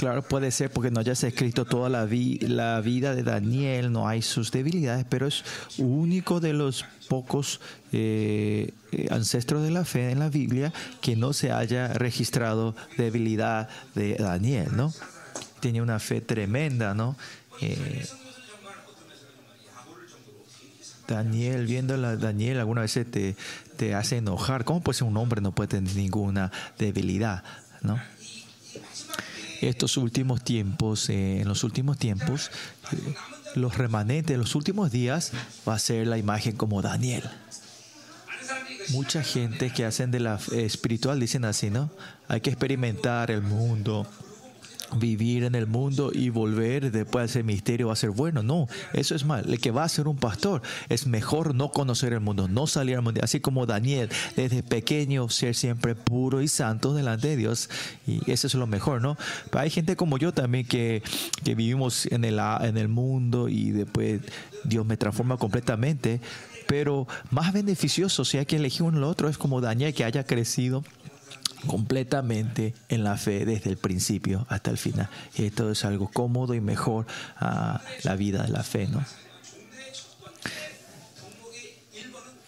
Claro, puede ser porque no hayas escrito toda la, la vida de Daniel, no hay sus debilidades, pero es único de los pocos eh, eh, ancestros de la fe en la Biblia que no se haya registrado debilidad de Daniel, ¿no? Tenía una fe tremenda, ¿no? Eh, Daniel, viendo a Daniel, alguna vez te, te hace enojar. ¿Cómo puede ser un hombre no puede tener ninguna debilidad, ¿no? Estos últimos tiempos, en los últimos tiempos, los remanentes los últimos días va a ser la imagen como Daniel. Mucha gente que hacen de la espiritual dicen así, ¿no? Hay que experimentar el mundo, vivir en el mundo y volver después de ese misterio va a ser bueno. No, eso es mal. El que va a ser un pastor es mejor no conocer el mundo, no salir al mundo. Así como Daniel, desde pequeño, ser siempre puro y santo delante de Dios. Y eso es lo mejor, ¿no? Pero hay gente como yo también que, que vivimos en el, en el mundo y después Dios me transforma completamente. Pero más beneficioso, si hay que elegir uno o otro, es como Daniel que haya crecido completamente en la fe desde el principio hasta el final. Y esto es algo cómodo y mejor a la vida de la fe, ¿no?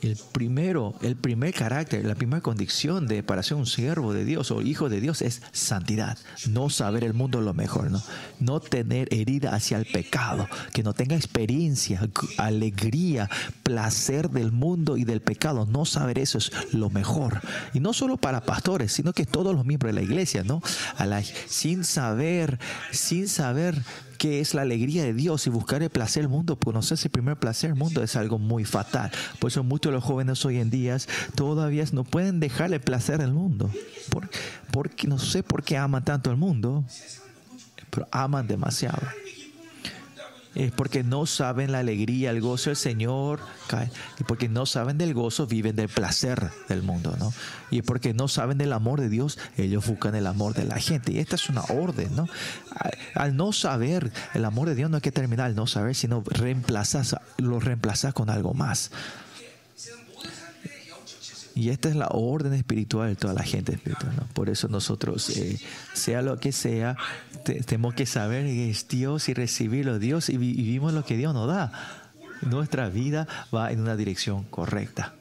El primero, el primer carácter, la primera condición de para ser un siervo de Dios o hijo de Dios es santidad. No saber el mundo lo mejor, ¿no? No tener herida hacia el pecado, que no tenga experiencia, alegría, placer del mundo y del pecado. No saber eso es lo mejor. Y no solo para pastores, sino que todos los miembros de la iglesia, ¿no? A la, sin saber, sin saber qué es la alegría de Dios y buscar el placer del mundo, conocer ese primer placer del mundo es algo muy fatal. Por eso muchos de los jóvenes hoy en día todavía no pueden dejar el placer del mundo. porque no sé por qué aman tanto el mundo, pero aman demasiado es porque no saben la alegría, el gozo del Señor, y porque no saben del gozo, viven del placer del mundo, ¿no? Y porque no saben del amor de Dios, ellos buscan el amor de la gente. Y esta es una orden, ¿no? Al no saber el amor de Dios, no hay que terminar al no saber, sino reemplazas, lo reemplazas con algo más. Y esta es la orden espiritual de toda la gente espiritual. Por eso nosotros, eh, sea lo que sea, tenemos que saber que es Dios y recibirlo Dios y vivimos lo que Dios nos da. Nuestra vida va en una dirección correcta.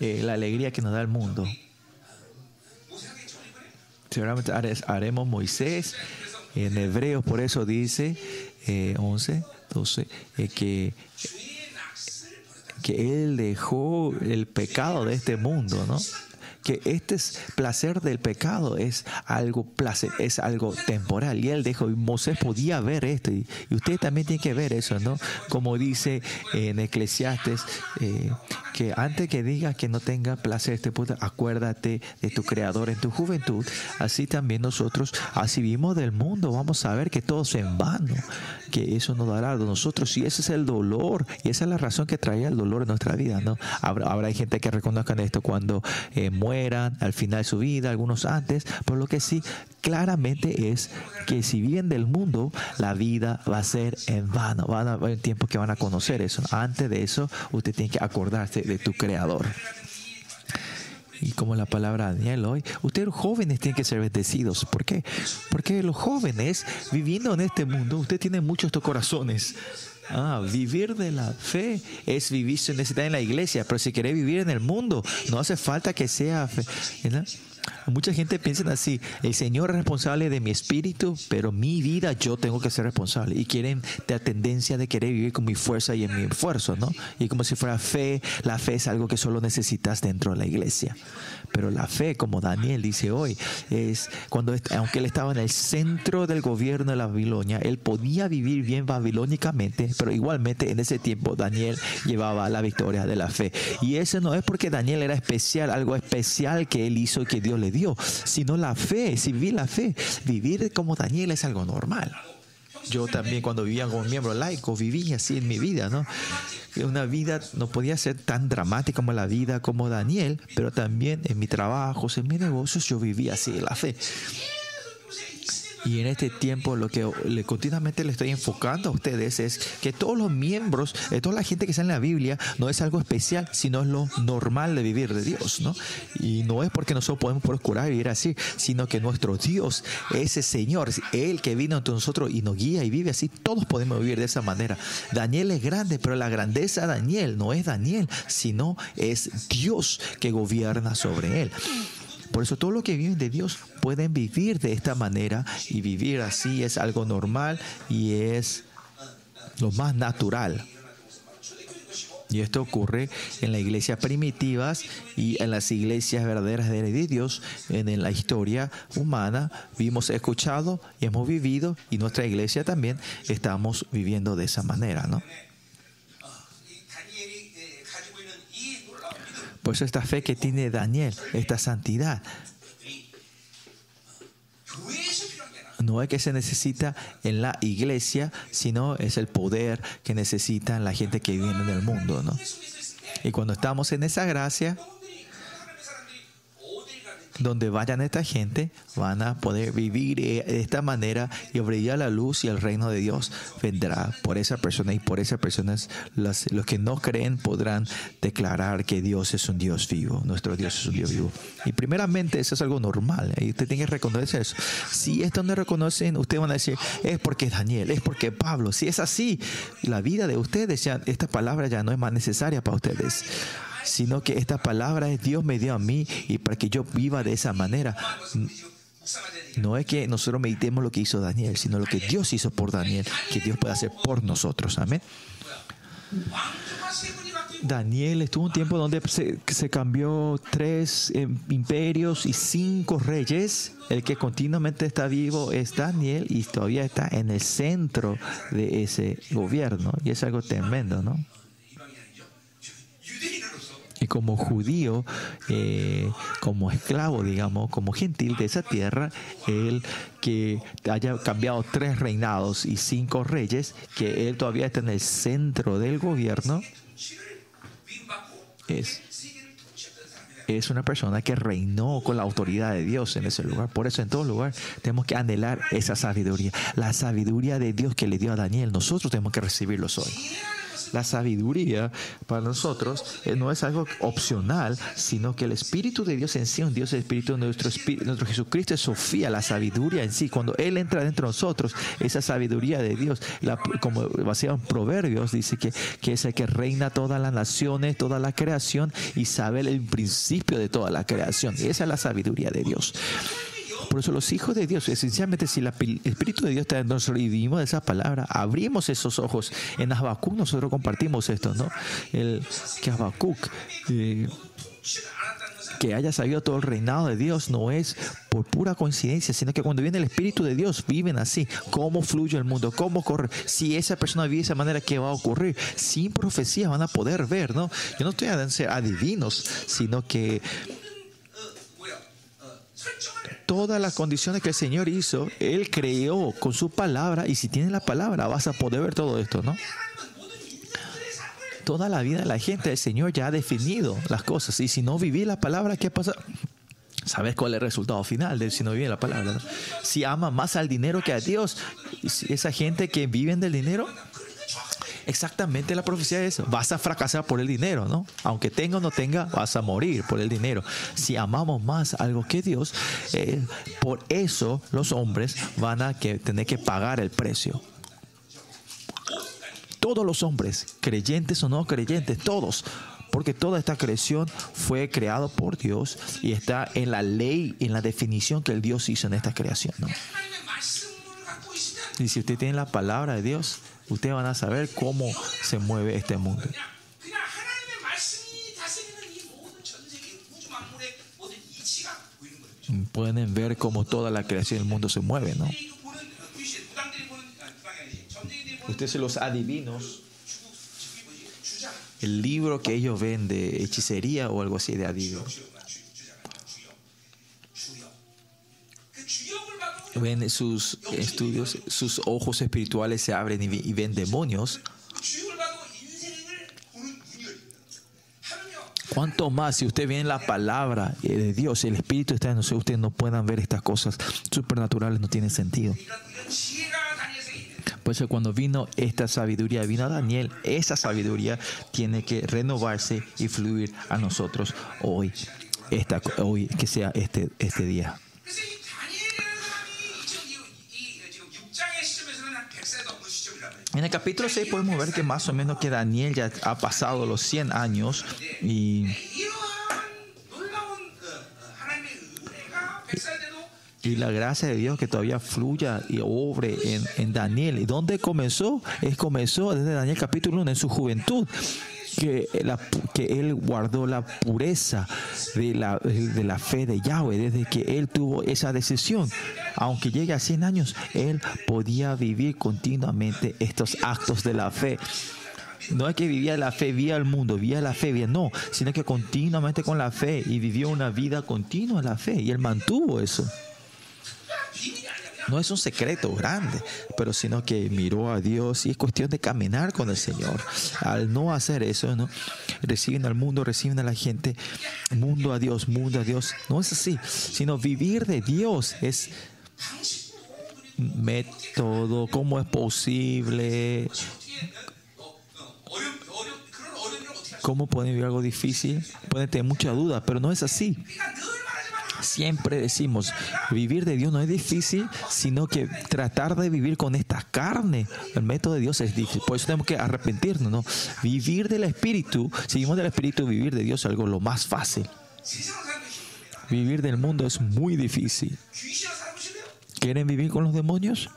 Eh, la alegría que nos da el mundo. Seguramente haremos Moisés en Hebreos, por eso dice eh, 11, 12, eh, que que Él dejó el pecado de este mundo, ¿no? que este placer del pecado es algo placer, es algo temporal. Y él dijo, y Moisés podía ver esto, y, usted también tiene que ver eso, ¿no? Como dice en Eclesiastes, eh, que antes que digas que no tenga placer este puto, acuérdate de tu creador en tu juventud. Así también nosotros, así vimos del mundo, vamos a ver que todo es en vano, que eso nos dará a nosotros. Y ese es el dolor, y esa es la razón que traía el dolor en nuestra vida, ¿no? Habrá, habrá gente que reconozcan esto cuando eh, al final de su vida, algunos antes, pero lo que sí claramente es que si viven del mundo, la vida va a ser en vano. Van a haber tiempos que van a conocer eso. Antes de eso, usted tiene que acordarse de tu creador. Y como la palabra Daniel hoy, ustedes jóvenes tienen que ser bendecidos. ¿Por qué? Porque los jóvenes viviendo en este mundo, usted tiene muchos corazones Ah, vivir de la fe es vivir sin necesidad en la iglesia, pero si quiere vivir en el mundo, no hace falta que sea fe. Mucha gente piensa así, el Señor es responsable de mi espíritu, pero mi vida yo tengo que ser responsable. Y quieren la tendencia de querer vivir con mi fuerza y en mi esfuerzo, ¿no? Y como si fuera fe, la fe es algo que solo necesitas dentro de la iglesia. Pero la fe, como Daniel dice hoy, es cuando, aunque él estaba en el centro del gobierno de la Babilonia, él podía vivir bien babilónicamente, pero igualmente en ese tiempo Daniel llevaba la victoria de la fe. Y eso no es porque Daniel era especial, algo especial que él hizo y que Dios le dio, sino la fe, si vivir la fe, vivir como Daniel es algo normal. Yo también cuando vivía como miembro laico viví así en mi vida, ¿no? Una vida no podía ser tan dramática como la vida como Daniel, pero también en mi trabajo, en mis negocios, yo vivía así la fe. Y en este tiempo lo que le, continuamente le estoy enfocando a ustedes es que todos los miembros, de toda la gente que está en la Biblia, no es algo especial, sino es lo normal de vivir de Dios, ¿no? Y no es porque nosotros podemos procurar vivir así, sino que nuestro Dios, ese Señor, Él que vino entre nosotros y nos guía y vive así, todos podemos vivir de esa manera. Daniel es grande, pero la grandeza de Daniel no es Daniel, sino es Dios que gobierna sobre él. Por eso todo lo que viven de Dios pueden vivir de esta manera y vivir así es algo normal y es lo más natural. Y esto ocurre en las iglesias primitivas y en las iglesias verdaderas de Dios. En la historia humana vimos, escuchado y hemos vivido y nuestra iglesia también estamos viviendo de esa manera, ¿no? Por eso esta fe que tiene Daniel, esta santidad, no es que se necesita en la iglesia, sino es el poder que necesitan la gente que viene en el mundo. ¿no? Y cuando estamos en esa gracia, donde vayan esta gente, van a poder vivir de esta manera y brillar la luz y el reino de Dios vendrá por esa persona y por esas personas los, los que no creen podrán declarar que Dios es un Dios vivo, nuestro Dios es un Dios vivo. Y primeramente eso es algo normal y usted tiene que reconocer eso. Si esto no reconocen, ustedes van a decir, es porque es Daniel, es porque Pablo. Si es así, la vida de ustedes, ya, esta palabra ya no es más necesaria para ustedes sino que esta palabra es Dios me dio a mí y para que yo viva de esa manera. No es que nosotros meditemos lo que hizo Daniel, sino lo que Dios hizo por Daniel, que Dios puede hacer por nosotros. Amén. Daniel estuvo un tiempo donde se, se cambió tres eh, imperios y cinco reyes. El que continuamente está vivo es Daniel y todavía está en el centro de ese gobierno. Y es algo tremendo, ¿no? Y como judío, eh, como esclavo, digamos, como gentil de esa tierra, él que haya cambiado tres reinados y cinco reyes, que él todavía está en el centro del gobierno, es, es una persona que reinó con la autoridad de Dios en ese lugar. Por eso en todo lugar tenemos que anhelar esa sabiduría, la sabiduría de Dios que le dio a Daniel. Nosotros tenemos que recibirlo hoy. La sabiduría para nosotros eh, no es algo opcional, sino que el Espíritu de Dios en sí, un Dios el Espíritu nuestro, Espíritu, nuestro Jesucristo es Sofía, la sabiduría en sí. Cuando Él entra dentro de nosotros, esa sabiduría de Dios, como basado en Proverbios, dice que, que es el que reina todas las naciones, toda la creación y sabe el principio de toda la creación. Y esa es la sabiduría de Dios. Por eso los hijos de Dios, esencialmente si el Espíritu de Dios está en nosotros y vivimos de esa palabra, abrimos esos ojos. En Habacuc nosotros compartimos esto, ¿no? El, que Habacuc... Eh, que haya sabido todo el reinado de Dios no es por pura coincidencia, sino que cuando viene el Espíritu de Dios, viven así. ¿Cómo fluye el mundo? ¿Cómo corre? Si esa persona vive de esa manera, ¿qué va a ocurrir? Sin profecía van a poder ver, ¿no? Yo no estoy a ser adivinos, sino que todas las condiciones que el Señor hizo, Él creó con su palabra y si tienes la palabra vas a poder ver todo esto, ¿no? Toda la vida de la gente, el Señor ya ha definido las cosas y si no viví la palabra, ¿qué pasa? ¿Sabes cuál es el resultado final de si no vive la palabra? Si ama más al dinero que a Dios, esa gente que vive del dinero, exactamente la profecía es, vas a fracasar por el dinero, ¿no? Aunque tenga o no tenga, vas a morir por el dinero. Si amamos más algo que Dios, eh, por eso los hombres van a que, tener que pagar el precio. Todos los hombres, creyentes o no creyentes, todos, porque toda esta creación fue creado por Dios y está en la ley, en la definición que el Dios hizo en esta creación. ¿no? Y si usted tiene la palabra de Dios, ustedes van a saber cómo se mueve este mundo. Pueden ver cómo toda la creación del mundo se mueve, ¿no? Ustedes los adivinos, el libro que ellos ven de hechicería o algo así de adivinos ven sus estudios, sus ojos espirituales se abren y, ven demonios. Cuanto más si usted viene la palabra de Dios, el Espíritu está en nosotros, ustedes no puedan ver estas cosas supernaturales, no tiene sentido. Por eso cuando vino esta sabiduría, vino a Daniel, esa sabiduría tiene que renovarse y fluir a nosotros hoy, esta, hoy que sea este, este día. En el capítulo 6 podemos ver que más o menos que Daniel ya ha pasado los 100 años y, y la gracia de Dios que todavía fluya y obre en, en Daniel. ¿Y dónde comenzó? Es comenzó desde Daniel capítulo 1 en su juventud que, la, que él guardó la pureza de la, de la fe de Yahweh desde que él tuvo esa decisión. Aunque llegue a 100 años, él podía vivir continuamente estos actos de la fe. No es que vivía la fe, vía el mundo, vía la fe, vía no, sino que continuamente con la fe y vivió una vida continua la fe y él mantuvo eso no es un secreto grande, pero sino que miró a Dios y es cuestión de caminar con el Señor. Al no hacer eso, ¿no? Reciben al mundo, reciben a la gente, mundo a Dios, mundo a Dios. No es así, sino vivir de Dios es método, cómo es posible, cómo pueden vivir algo difícil, pueden tener mucha duda, pero no es así. Siempre decimos, vivir de Dios no es difícil, sino que tratar de vivir con esta carne, el método de Dios es difícil. Por eso tenemos que arrepentirnos, ¿no? Vivir del Espíritu, si vivimos del Espíritu, vivir de Dios es algo lo más fácil. Vivir del mundo es muy difícil. ¿Quieren vivir con los demonios?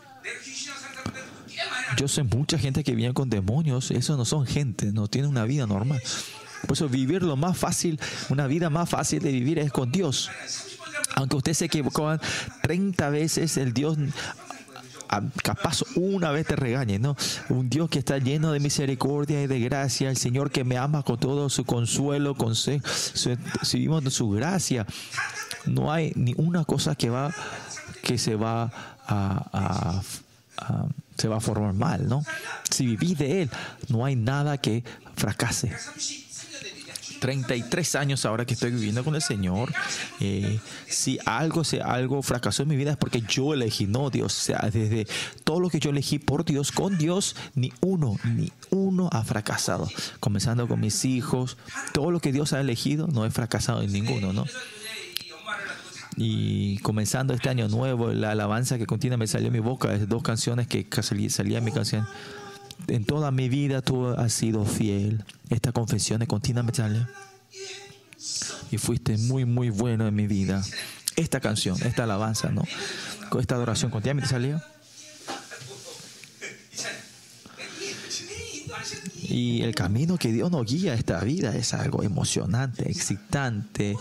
Yo sé mucha gente que viene con demonios, eso no son gente, no tienen una vida normal. Por eso vivir lo más fácil, una vida más fácil de vivir es con Dios. Aunque usted se equivocó 30 veces, el Dios capaz una vez te regañe, ¿no? Un Dios que está lleno de misericordia y de gracia, el Señor que me ama con todo su consuelo, con su, si vivimos de su gracia, no hay ni una cosa que va que se va a, se va a formar mal, ¿no? Si vivís de él, no hay nada que fracase. 33 años ahora que estoy viviendo con el Señor. Eh, si algo, si algo fracasó en mi vida es porque yo elegí, no Dios. O sea, desde todo lo que yo elegí por Dios, con Dios, ni uno, ni uno ha fracasado. Comenzando con mis hijos, todo lo que Dios ha elegido no he fracasado en ninguno, ¿no? Y comenzando este año nuevo, la alabanza que continúa me salió en mi boca, es dos canciones que salía en mi canción en toda mi vida tú has sido fiel. Esta confesión de continuamente sale. Y fuiste muy, muy bueno en mi vida. Esta canción, esta alabanza, ¿no? Con esta adoración continuamente salía. Y el camino que Dios nos guía a esta vida es algo emocionante, excitante,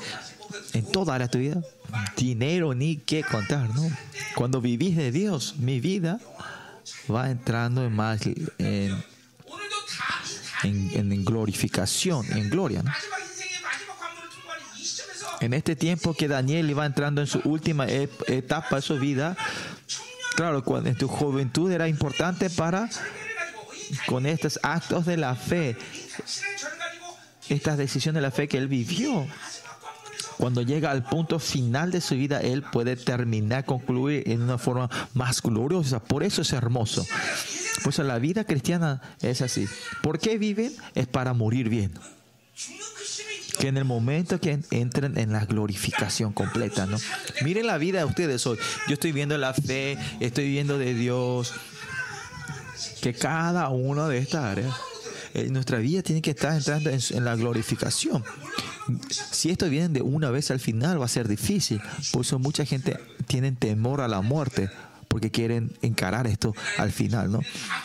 en toda la tu vida. Dinero ni qué contar, ¿no? Cuando vivís de Dios, mi vida va entrando en más en, en, glorificación, en gloria. En este tiempo que Daniel iba entrando en su última etapa de su vida, claro, cuando en tu juventud era importante para, con estos actos de la fe, estas decisiones de la fe que él vivió, cuando llega al punto final de su vida, él puede terminar, concluir en una forma más gloriosa. Por eso es hermoso. Por eso la vida cristiana es así. ¿Por qué viven? Es para morir bien. Que en el momento que entren en la glorificación completa, ¿no? Miren la vida de ustedes hoy. Yo estoy viendo la fe, estoy viendo de Dios. Que cada una de estas áreas, en nuestra vida tiene que estar entrando en la glorificación si esto viene de una vez al final va a ser difícil. Por eso mucha gente tiene temor a la muerte porque quieren encarar esto al final, ¿no?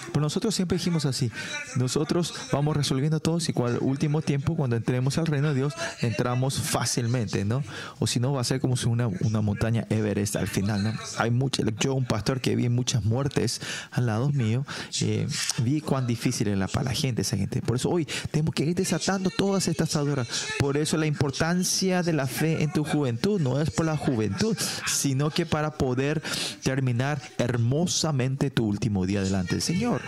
Pero nosotros siempre dijimos así, nosotros vamos resolviendo todo y cual último tiempo, cuando entremos al reino de Dios, entramos fácilmente, ¿no? O si no, va a ser como si una, una montaña Everest al final, ¿no? Hay mucha, yo, un pastor que vi muchas muertes al lado mío, eh, vi cuán difícil era para la gente, esa gente. Por eso hoy tenemos que ir desatando todas estas ataduras. Por eso la importancia de la fe en tu juventud no es por la juventud, sino que para poder terminar hermosamente tu último día delante del Señor.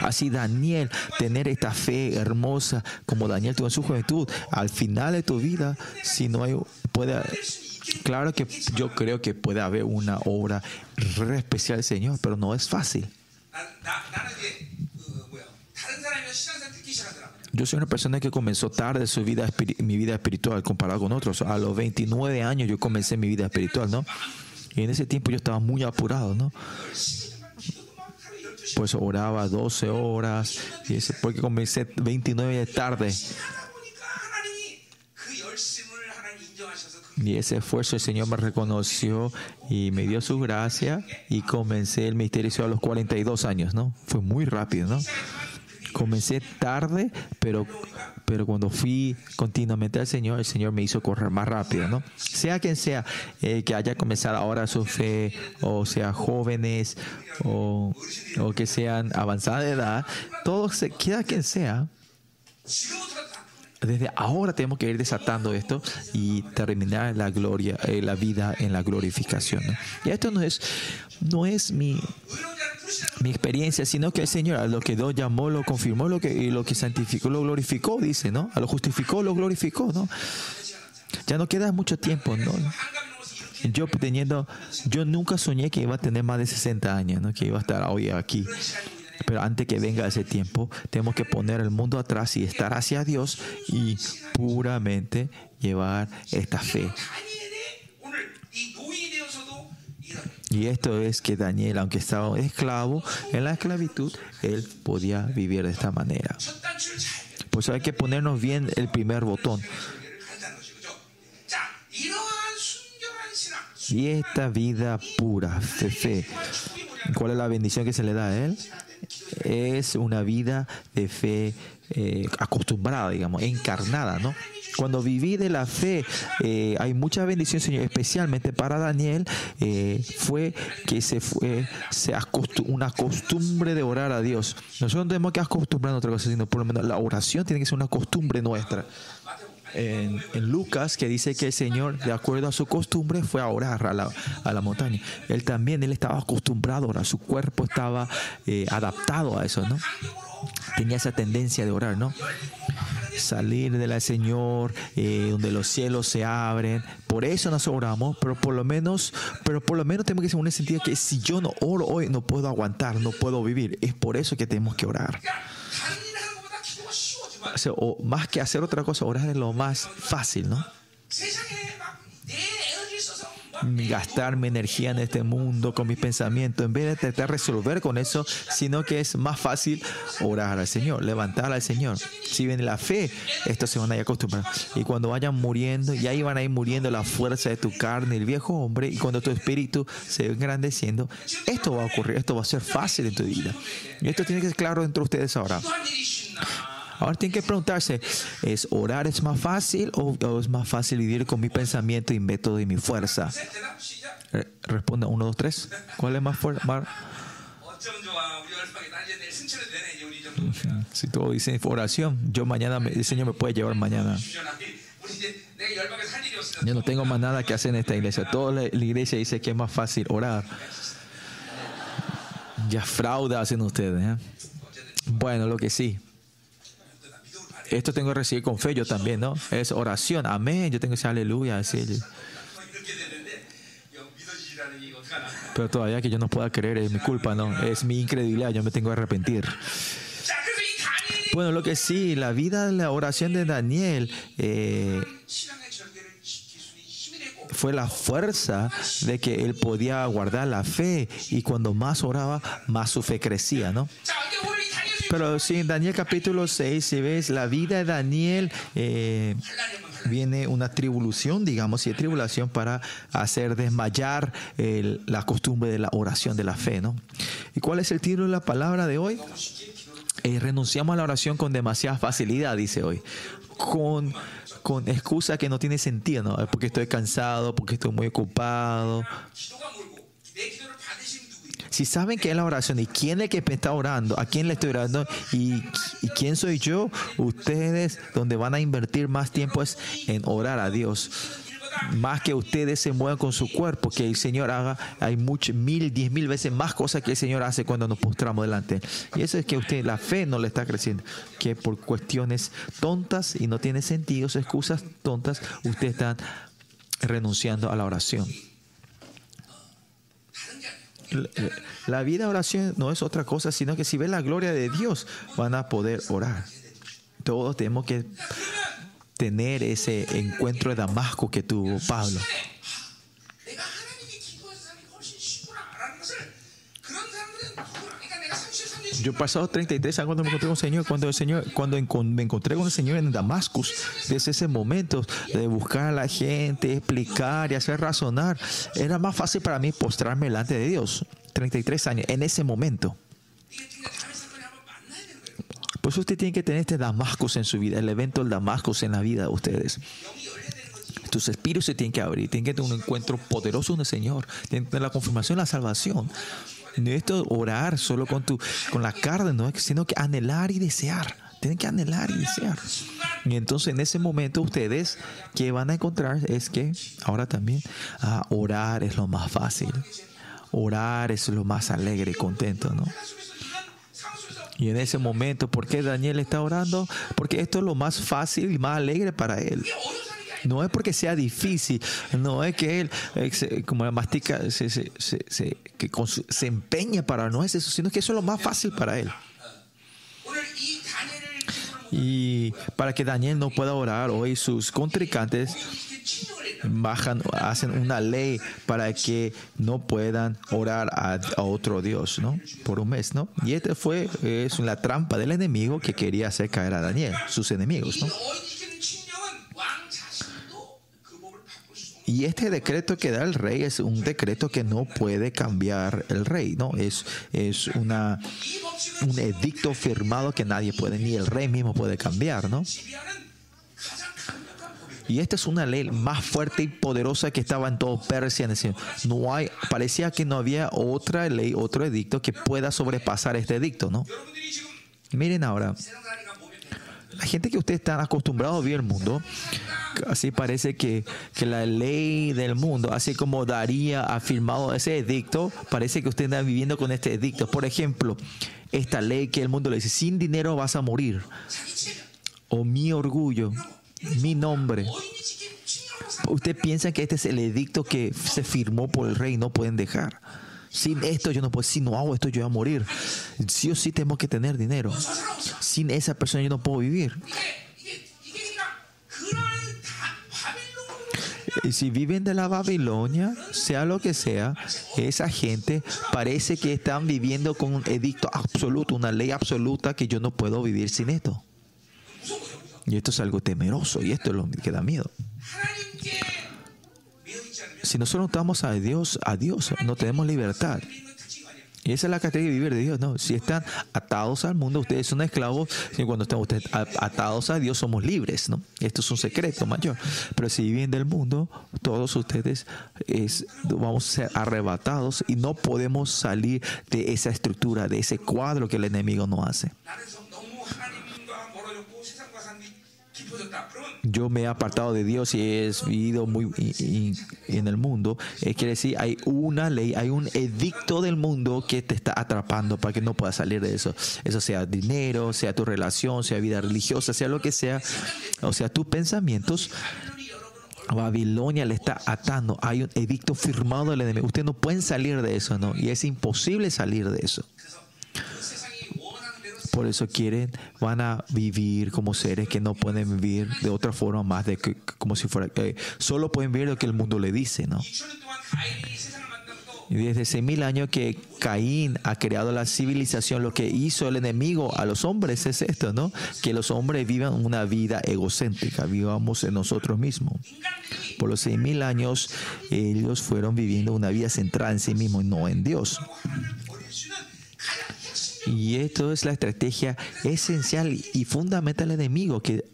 Así Daniel, tener esta fe hermosa como Daniel tuvo en su juventud, al final de tu vida, si no hay, puede, claro que yo creo que puede haber una obra re especial del Señor, pero no es fácil. Yo soy una persona que comenzó tarde su vida, mi vida espiritual comparado con otros. A los 29 años yo comencé mi vida espiritual, ¿no? Y en ese tiempo yo estaba muy apurado, ¿no? Pues oraba 12 horas, y ese, porque comencé 29 de tarde. Y ese esfuerzo el Señor me reconoció y me dio su gracia y comencé el ministerio a los 42 años, ¿no? Fue muy rápido, ¿no? Comencé tarde, pero, pero cuando fui continuamente al Señor, el Señor me hizo correr más rápido, ¿no? Sea quien sea eh, que haya comenzado ahora su fe, o sea jóvenes, o, o que sean avanzada de edad, todos, quiera quien sea, desde ahora tenemos que ir desatando esto y terminar la gloria, eh, la vida en la glorificación. Y esto no es, no es mi, mi experiencia, sino que el Señor lo que Dios llamó lo confirmó, lo que, y lo que santificó lo glorificó, dice, ¿no? A lo justificó lo glorificó, ¿no? Ya no queda mucho tiempo, ¿no? Yo teniendo, yo nunca soñé que iba a tener más de 60 años, ¿no? Que iba a estar hoy aquí. Pero antes que venga ese tiempo, tenemos que poner el mundo atrás y estar hacia Dios y puramente llevar esta fe. Y esto es que Daniel, aunque estaba esclavo en la esclavitud, él podía vivir de esta manera. Pues hay que ponernos bien el primer botón. Y esta vida pura de fe, ¿cuál es la bendición que se le da a él? Es una vida de fe eh, acostumbrada, digamos, encarnada, ¿no? Cuando viví de la fe, eh, hay mucha bendición, Señor, especialmente para Daniel, eh, fue que se fue se una costumbre de orar a Dios. Nosotros no tenemos que acostumbrarnos a otra cosa, sino por lo menos la oración tiene que ser una costumbre nuestra. En, Lucas, que dice que el Señor, de acuerdo a su costumbre, fue a orar a la, a la montaña. Él también, él estaba acostumbrado a orar, su cuerpo estaba adaptado a eso, ¿no? Tenía esa tendencia de orar, ¿no? Salir del Señor, eh, donde los cielos se abren. Por eso nos oramos, pero por lo menos, pero por lo menos tenemos que ser un sentido que si yo no oro hoy, no puedo aguantar, no puedo vivir. Es por eso que tenemos que orar. O, más que hacer otra cosa, orar es lo más fácil, ¿no? Gastar mi energía en este mundo con mis pensamientos, en vez de tratar de resolver con eso, sino que es más fácil orar al Señor, levantar al Señor. Si viene la fe, esto se van a ir acostumbrando. Y cuando vayan muriendo, y ahí van a ir muriendo la fuerza de tu carne, el viejo hombre, y cuando tu espíritu se va engrandeciendo, esto va a ocurrir, esto va a ser fácil en tu vida. Y esto tiene que ser claro entre ustedes ahora. Ahora tienen que preguntarse, ¿es orar es más fácil o, es más fácil vivir con mi pensamiento y método y mi fuerza? responda uno, dos, tres. ¿Cuál es más fuerte? Si todo dice oración, yo mañana, el Señor me puede llevar mañana. Yo no tengo más nada que hacer en esta iglesia. Toda la, iglesia dice que es más fácil orar. Ya fraude hacen ustedes. ¿eh? Bueno, lo que sí esto tengo que recibir con fe yo también, ¿no? Es oración, amén, yo tengo que decir aleluya, decir. Pero todavía que yo no pueda creer es mi culpa, ¿no? Es mi incredulidad, yo me tengo que arrepentir. Bueno, lo que sí, la vida la oración de Daniel eh, fue la fuerza de que él podía guardar la fe y cuando más oraba, más su fe crecía, ¿no? Pero sí, en Daniel capítulo 6, si ves la vida de Daniel, eh, viene una tribulación, digamos, y tribulación para hacer desmayar la costumbre de la oración de la fe, ¿no? ¿Y cuál es el título de la palabra de hoy? Eh, renunciamos a la oración con demasiada facilidad, dice hoy. Con, con excusa que no tiene sentido, ¿no? Porque estoy cansado, porque estoy muy ocupado. Si saben qué es la oración y quién es el que me está orando, a quién le estoy orando y, quién soy yo, ustedes donde van a invertir más tiempo es en orar a Dios. Más que ustedes se muevan con su cuerpo, que el Señor haga, hay mucho, mil, diez mil veces más cosas que el Señor hace cuando nos postramos delante. Y eso es que usted, la fe no le está creciendo, que por cuestiones tontas y no tiene sentido, excusas tontas, usted está renunciando a la oración. La vida de oración no es otra cosa, sino que si ven la gloria de Dios, van a poder orar. Todos tenemos que tener ese encuentro de Damasco que tuvo Pablo. Yo pasado 33 años cuando me encontré con el Señor, cuando el Señor, cuando me encontré con el Señor en Damasco, desde ese momento de buscar a la gente, explicar y hacer razonar, era más fácil para mí postrarme delante de Dios. 33 años, en ese momento. Usted tiene que tener este Damascus en su vida, el evento del Damascus en la vida de ustedes. Tus espíritus se tienen que abrir, tienen que tener un encuentro poderoso con el Señor, tienen que tener la confirmación, la salvación. No es orar solo con, tu, con la carne, ¿no? sino que anhelar y desear. Tienen que anhelar y desear. Y entonces en ese momento ustedes que van a encontrar es que ahora también ah, orar es lo más fácil. Orar es lo más alegre y contento, ¿no? Y en ese momento, ¿por qué Daniel está orando? Porque esto es lo más fácil y más alegre para él. No es porque sea difícil, no es que él, eh, como la mastica, se, se, se, que se empeña para, no es eso, sino que eso es lo más fácil para él. Y para que Daniel no pueda orar, hoy sus contrincantes bajan, hacen una ley para que no puedan orar a, otro Dios, ¿no? Por un mes, ¿no? Y esta fue, es la trampa del enemigo que quería hacer caer a Daniel, sus enemigos, ¿no? Y este decreto que da el rey es un decreto que no puede cambiar el rey, ¿no? Es, es una, un edicto firmado que nadie puede, ni el rey mismo puede cambiar, ¿no? Y esta es una ley más fuerte y poderosa que estaba en todo Persia. No hay, parecía que no había otra ley, otro edicto que pueda sobrepasar este edicto, ¿no? Miren ahora, la gente que ustedes están acostumbrados a vivir el mundo, así parece que, que, la ley del mundo, así como Daría ha firmado ese edicto, parece que ustedes están viviendo con este edicto. Por ejemplo, esta ley que el mundo le dice, sin dinero vas a morir. O mi orgullo, mi nombre. Usted piensa que este es el edicto que se firmó por el rey, no pueden dejar. Sin esto yo no puedo, si no hago esto yo voy a morir. Sí o sí tengo que tener dinero. Sin esa persona yo no puedo vivir. Y si viven de la Babilonia, sea lo que sea, esa gente parece que están viviendo con un edicto absoluto, una ley absoluta que yo no puedo vivir sin esto. Y esto es algo temeroso y esto es lo que da miedo. Si nosotros no estamos a Dios, a Dios, no tenemos libertad. Y esa es la categoría de vivir de Dios, ¿no? Si están atados al mundo, ustedes son esclavos. Y cuando están ustedes atados a Dios, somos libres, ¿no? Esto es un secreto mayor. Pero si viven del mundo, todos ustedes es, vamos a ser arrebatados y no podemos salir de esa estructura, de ese cuadro que el enemigo nos hace yo me he apartado de Dios y he vivido muy en el mundo, es quiere decir, hay una ley, hay un edicto del mundo que te está atrapando para que no puedas salir de eso. Eso sea dinero, sea tu relación, sea vida religiosa, sea lo que sea, o sea, tus pensamientos. Babilonia le está atando. Hay un edicto firmado del enemigo. Ustedes no pueden salir de eso, ¿no? Y es imposible salir de eso. Por eso quieren, van a vivir como seres que no pueden vivir de otra forma más de que como si fuera, que solo pueden vivir lo que el mundo le dice, ¿no? Y desde hace mil años que Caín ha creado la civilización, lo que hizo el enemigo a los hombres es esto, ¿no? Que los hombres vivan una vida egocéntrica, vivamos en nosotros mismos. Por los seis mil años ellos fueron viviendo una vida centrada en sí mismos, no en Dios. Y esto es la estrategia esencial y fundamental del enemigo, que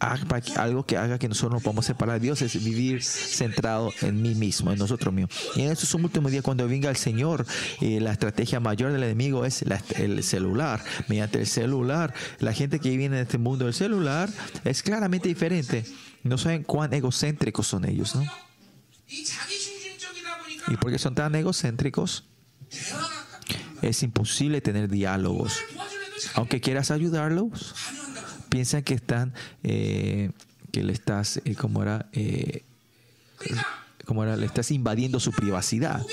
algo que haga que nosotros nos podamos separar de Dios es vivir centrado en mí mismo, en nosotros mismos. Y en estos últimos días, cuando venga el Señor, eh, la estrategia mayor del enemigo es el celular. Mediante el celular, la gente que vive en este mundo del celular es claramente diferente. No saben cuán egocéntricos son ellos, ¿no? Y porque son tan egocéntricos, es imposible tener diálogos. Aunque quieras ayudarlos, piensan que están, eh, que le estás, eh, como era, eh, como era, le estás invadiendo su privacidad.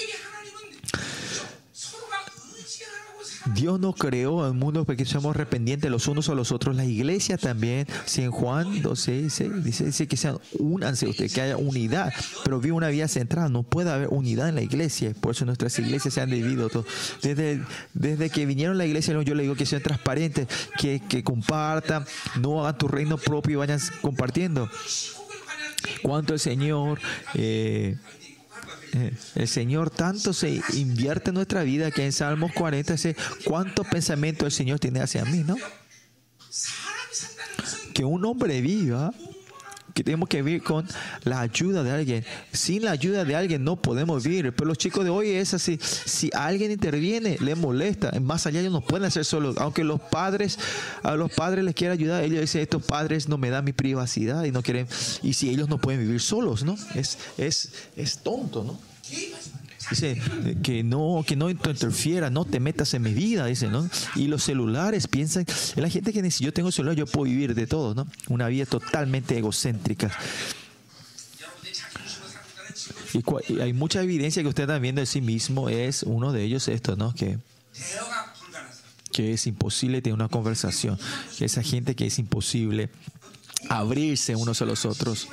Dios no creó el mundo porque somos rependientes los unos a los otros. La iglesia también, si en Juan 12 dice, dice, que sean únanse ustedes, que haya unidad, pero vive una vida central. No puede haber unidad en la iglesia. Por eso nuestras iglesias se han dividido. Todo. Desde, desde que vinieron a la iglesia, yo le digo que sean transparentes, que, que compartan, no hagan tu reino propio y vayan compartiendo. Cuánto el Señor. Eh, el Señor tanto se invierte en nuestra vida que en Salmos 40 dice, ¿cuánto pensamiento el Señor tiene hacia mí? ¿no? Que un hombre viva que tenemos que vivir con la ayuda de alguien. Sin la ayuda de alguien no podemos vivir. Pero los chicos de hoy es así. Si alguien interviene, les molesta. Más allá ellos no pueden hacer solos. Aunque los padres, a los padres les quieren ayudar, ellos dicen, estos padres no me dan mi privacidad y no quieren. Y si ellos no pueden vivir solos, ¿no? Es, es, es tonto, ¿no? Dice que no, que no interfiera, no te metas en mi vida, dice, ¿no? Y los celulares piensan, la gente que dice, yo tengo celular, yo puedo vivir de todo, ¿no? Una vida totalmente egocéntrica. Y, hay mucha evidencia que usted está viendo de sí mismo, es uno de ellos esto, ¿no? Que, que es imposible tener una conversación, esa gente que es imposible abrirse unos a los otros.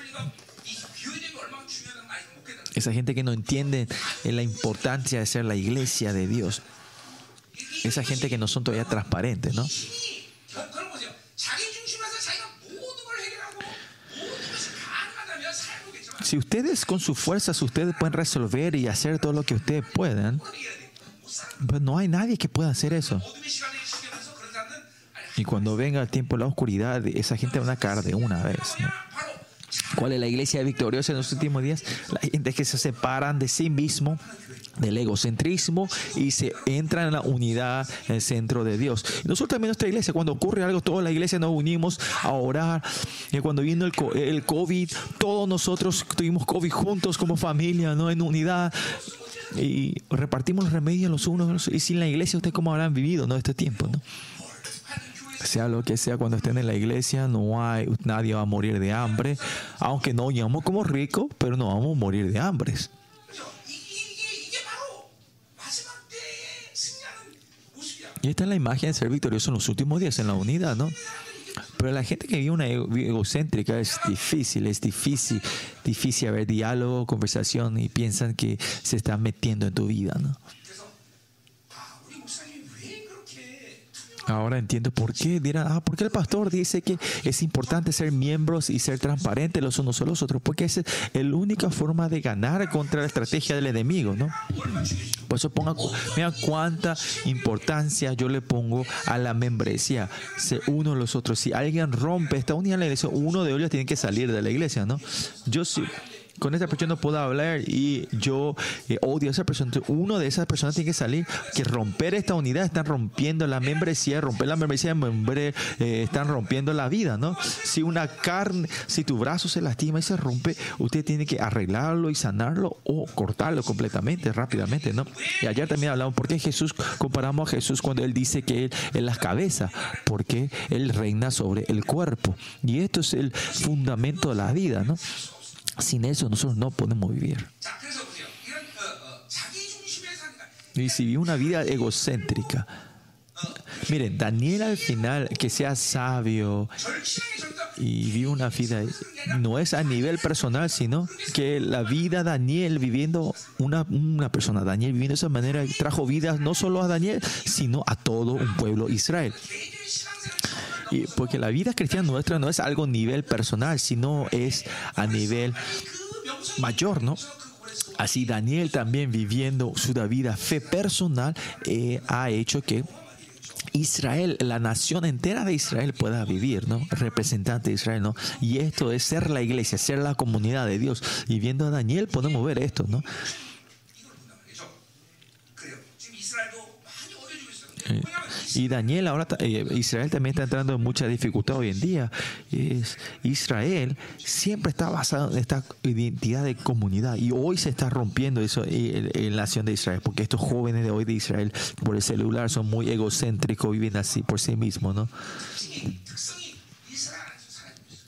Esa gente que no entiende la importancia de ser la iglesia de Dios. Esa gente que no son todavía transparentes, ¿no? Si ustedes con sus fuerzas, ustedes pueden resolver y hacer todo lo que ustedes puedan, pues no hay nadie que pueda hacer eso. Y cuando venga el tiempo de la oscuridad, esa gente va a caer de una vez. ¿no? ¿Cuál es la iglesia victoriosa en los últimos días? La gente que se separan de sí mismo, del egocentrismo y se entran en la unidad en el centro de Dios. nosotros también nuestra iglesia, cuando ocurre algo, toda la iglesia nos unimos a orar. Y cuando vino el, el COVID, todos nosotros tuvimos COVID juntos como familia, ¿no? En unidad y repartimos los remedios los unos y sin la iglesia ustedes cómo habrán vivido no este tiempo no sea lo que sea, cuando estén en la iglesia, no hay, nadie va a morir de hambre, aunque no llamamos como ricos, pero no vamos a morir de hambre. Y esta es la imagen de ser victorioso en los últimos días, en la unidad, ¿no? Pero la gente que vive una egocéntrica es difícil, es difícil, difícil haber diálogo, conversación y piensan que se están metiendo en tu vida, ¿no? Ahora entiendo por qué. Dirán, ah, ¿por qué el pastor dice que es importante ser miembros y ser transparentes los unos a los otros? Porque esa es la única forma de ganar contra la estrategia del enemigo, ¿no? Por eso ponga, mira cuánta importancia yo le pongo a la membresía. Se uno a los otros. Si alguien rompe esta unidad en la iglesia, uno de ellos tiene que salir de la iglesia, ¿no? Yo sí con esa persona no puedo hablar y yo eh, odio a esa persona. uno de esas personas tiene que salir, que romper esta unidad, están rompiendo la membresía, romper la membresía, membre, eh, están rompiendo la vida, ¿no? Si una carne, si tu brazo se lastima y se rompe, usted tiene que arreglarlo y sanarlo o cortarlo completamente, rápidamente, ¿no? Y ayer también hablamos, ¿por qué Jesús, comparamos a Jesús cuando Él dice que Él es la cabeza? Porque Él reina sobre el cuerpo. Y esto es el fundamento de la vida, ¿no? Sin eso nosotros no podemos vivir. Y si vive una vida egocéntrica, miren, Daniel al final, que sea sabio y vive una vida, no es a nivel personal, sino que la vida Daniel viviendo, una, una persona, Daniel viviendo de esa manera, trajo vida no solo a Daniel, sino a todo un pueblo Israel porque la vida cristiana nuestra no es algo a nivel personal, sino es a nivel mayor, ¿no? Así Daniel también viviendo su vida fe personal eh, ha hecho que Israel, la nación entera de Israel pueda vivir, ¿no? Representante de Israel, ¿no? Y esto es ser la iglesia, ser la comunidad de Dios. Y viendo a Daniel podemos ver esto, ¿no? Eh, y Daniel ahora, eh, Israel también está entrando en mucha dificultad hoy en día. Es, Israel siempre está basado en esta identidad de comunidad y hoy se está rompiendo eso en, la nación de Israel, porque estos jóvenes de hoy de Israel por el celular son muy egocéntricos, viven así por sí mismos, ¿no?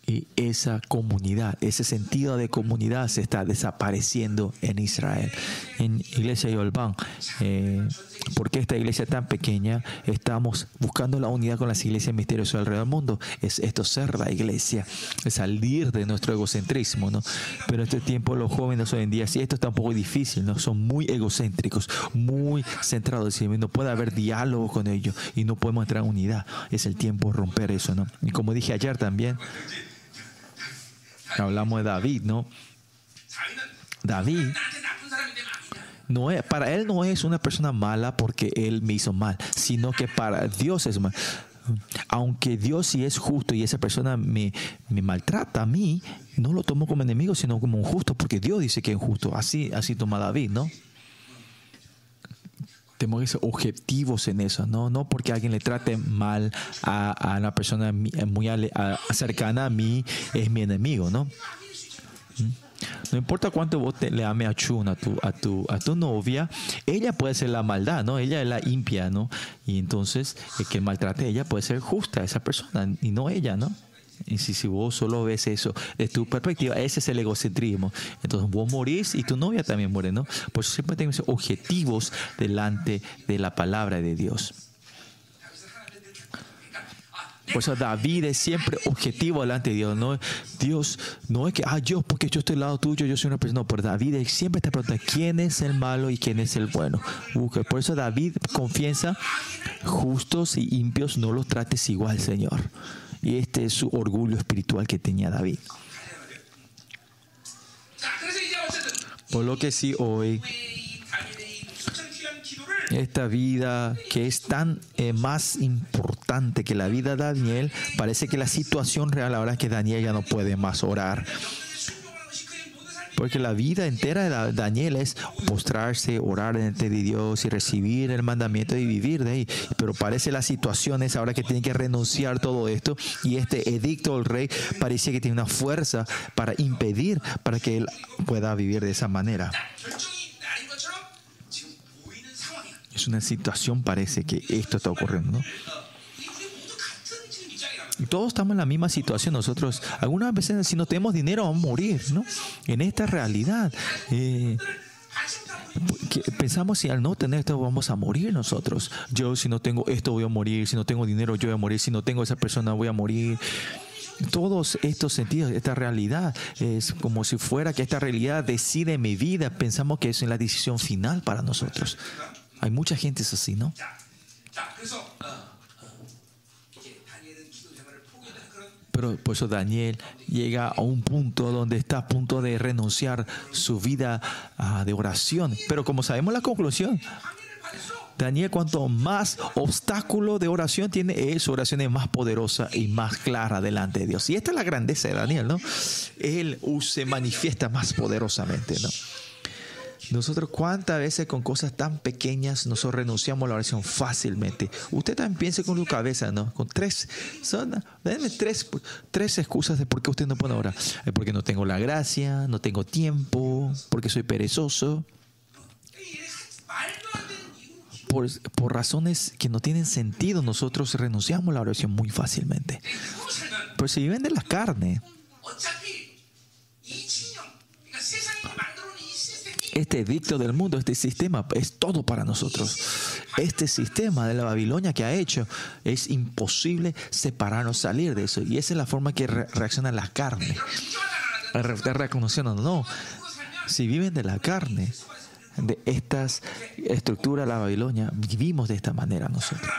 Y esa comunidad, ese sentido de comunidad se está desapareciendo en Israel. En Iglesia Yolban, eh, porque esta iglesia tan pequeña estamos buscando la unidad con las iglesias misteriosas alrededor del mundo? Es esto ser la iglesia, es salir de nuestro egocentrismo, ¿no? Pero este tiempo los jóvenes hoy en día, sí, esto está un poco difícil, ¿no? Son muy egocéntricos, muy centrados en no puede haber diálogo con ellos y no podemos entrar en unidad. Es el tiempo de romper eso, ¿no? Y como dije ayer también, hablamos de David, ¿no? David no es, para él no es una persona mala porque él me hizo mal, sino que para Dios es mal. Aunque Dios sí es justo y esa persona me, me maltrata a mí, no lo tomo como enemigo, sino como un justo, porque Dios dice que es justo. Así, así toma David, ¿no? Ser objetivos en eso, ¿no? No porque alguien le trate mal a, a una persona muy cercana a mí, es mi enemigo, ¿no? ¿Mm? No importa cuánto vos le ame a Chun, a tu, a, tu, a tu novia, ella puede ser la maldad, ¿no? Ella es la impia, ¿no? Y entonces el que maltrate a ella puede ser justa, esa persona, y no ella, ¿no? Y si, si vos solo ves eso de tu perspectiva, ese es el egocentrismo. Entonces vos morís y tu novia también muere, ¿no? Por eso siempre tenemos objetivos delante de la palabra de Dios. Por eso David es siempre objetivo delante de Dios. No, Dios no es que, ah, yo, porque yo estoy al lado tuyo, yo soy una persona. No, pero David siempre está preguntando quién es el malo y quién es el bueno. Por eso David confiesa, justos y impios no los trates igual, Señor. Y este es su orgullo espiritual que tenía David. Por lo que sí hoy, esta vida que es tan eh, más importante que la vida de Daniel, parece que la situación real ahora es que Daniel ya no puede más orar porque la vida entera de Daniel es postrarse, orar delante de Dios y recibir el mandamiento y vivir de ahí. Pero parece las situaciones ahora que tiene que renunciar todo esto y este edicto del rey parece que tiene una fuerza para impedir para que él pueda vivir de esa manera. Es una situación, parece que esto está ocurriendo, ¿no? Todos estamos en la misma situación. Nosotros, algunas veces, si no tenemos dinero, vamos a morir, ¿no? En esta realidad. Eh, pensamos si al no tener esto vamos a morir nosotros. Yo si no tengo esto voy a morir, si no tengo dinero yo voy a morir, si no tengo esa persona voy a morir. Todos estos sentidos, esta realidad es como si fuera que esta realidad decide mi vida. Pensamos que es la decisión final para nosotros. Hay mucha gente es así, ¿no? Pero por eso Daniel llega a un punto donde está a punto de renunciar su vida ah, de oración. Pero como sabemos la conclusión, Daniel cuanto más obstáculo de oración tiene, su oración es más poderosa y más clara delante de Dios. Y esta es la grandeza de Daniel, ¿no? Él se manifiesta más poderosamente, ¿no? Nosotros cuántas veces con cosas tan pequeñas nosotros renunciamos a la oración fácilmente. Usted también piense con su cabeza, ¿no? Con tres, son, denme tres, tres excusas de por qué usted no puede orar. Porque no tengo la gracia, no tengo tiempo, porque soy perezoso. Por, por, razones que no tienen sentido, nosotros renunciamos a la oración muy fácilmente. Pero si viven de la carne, este edicto del mundo, este sistema es todo para nosotros. Este sistema de la Babilonia que ha hecho es imposible separarnos, salir de eso. Y esa es la forma que reacciona la carne. Está reconociendo, no. Si viven de la carne, de estas estructuras la Babilonia, vivimos de esta manera nosotros.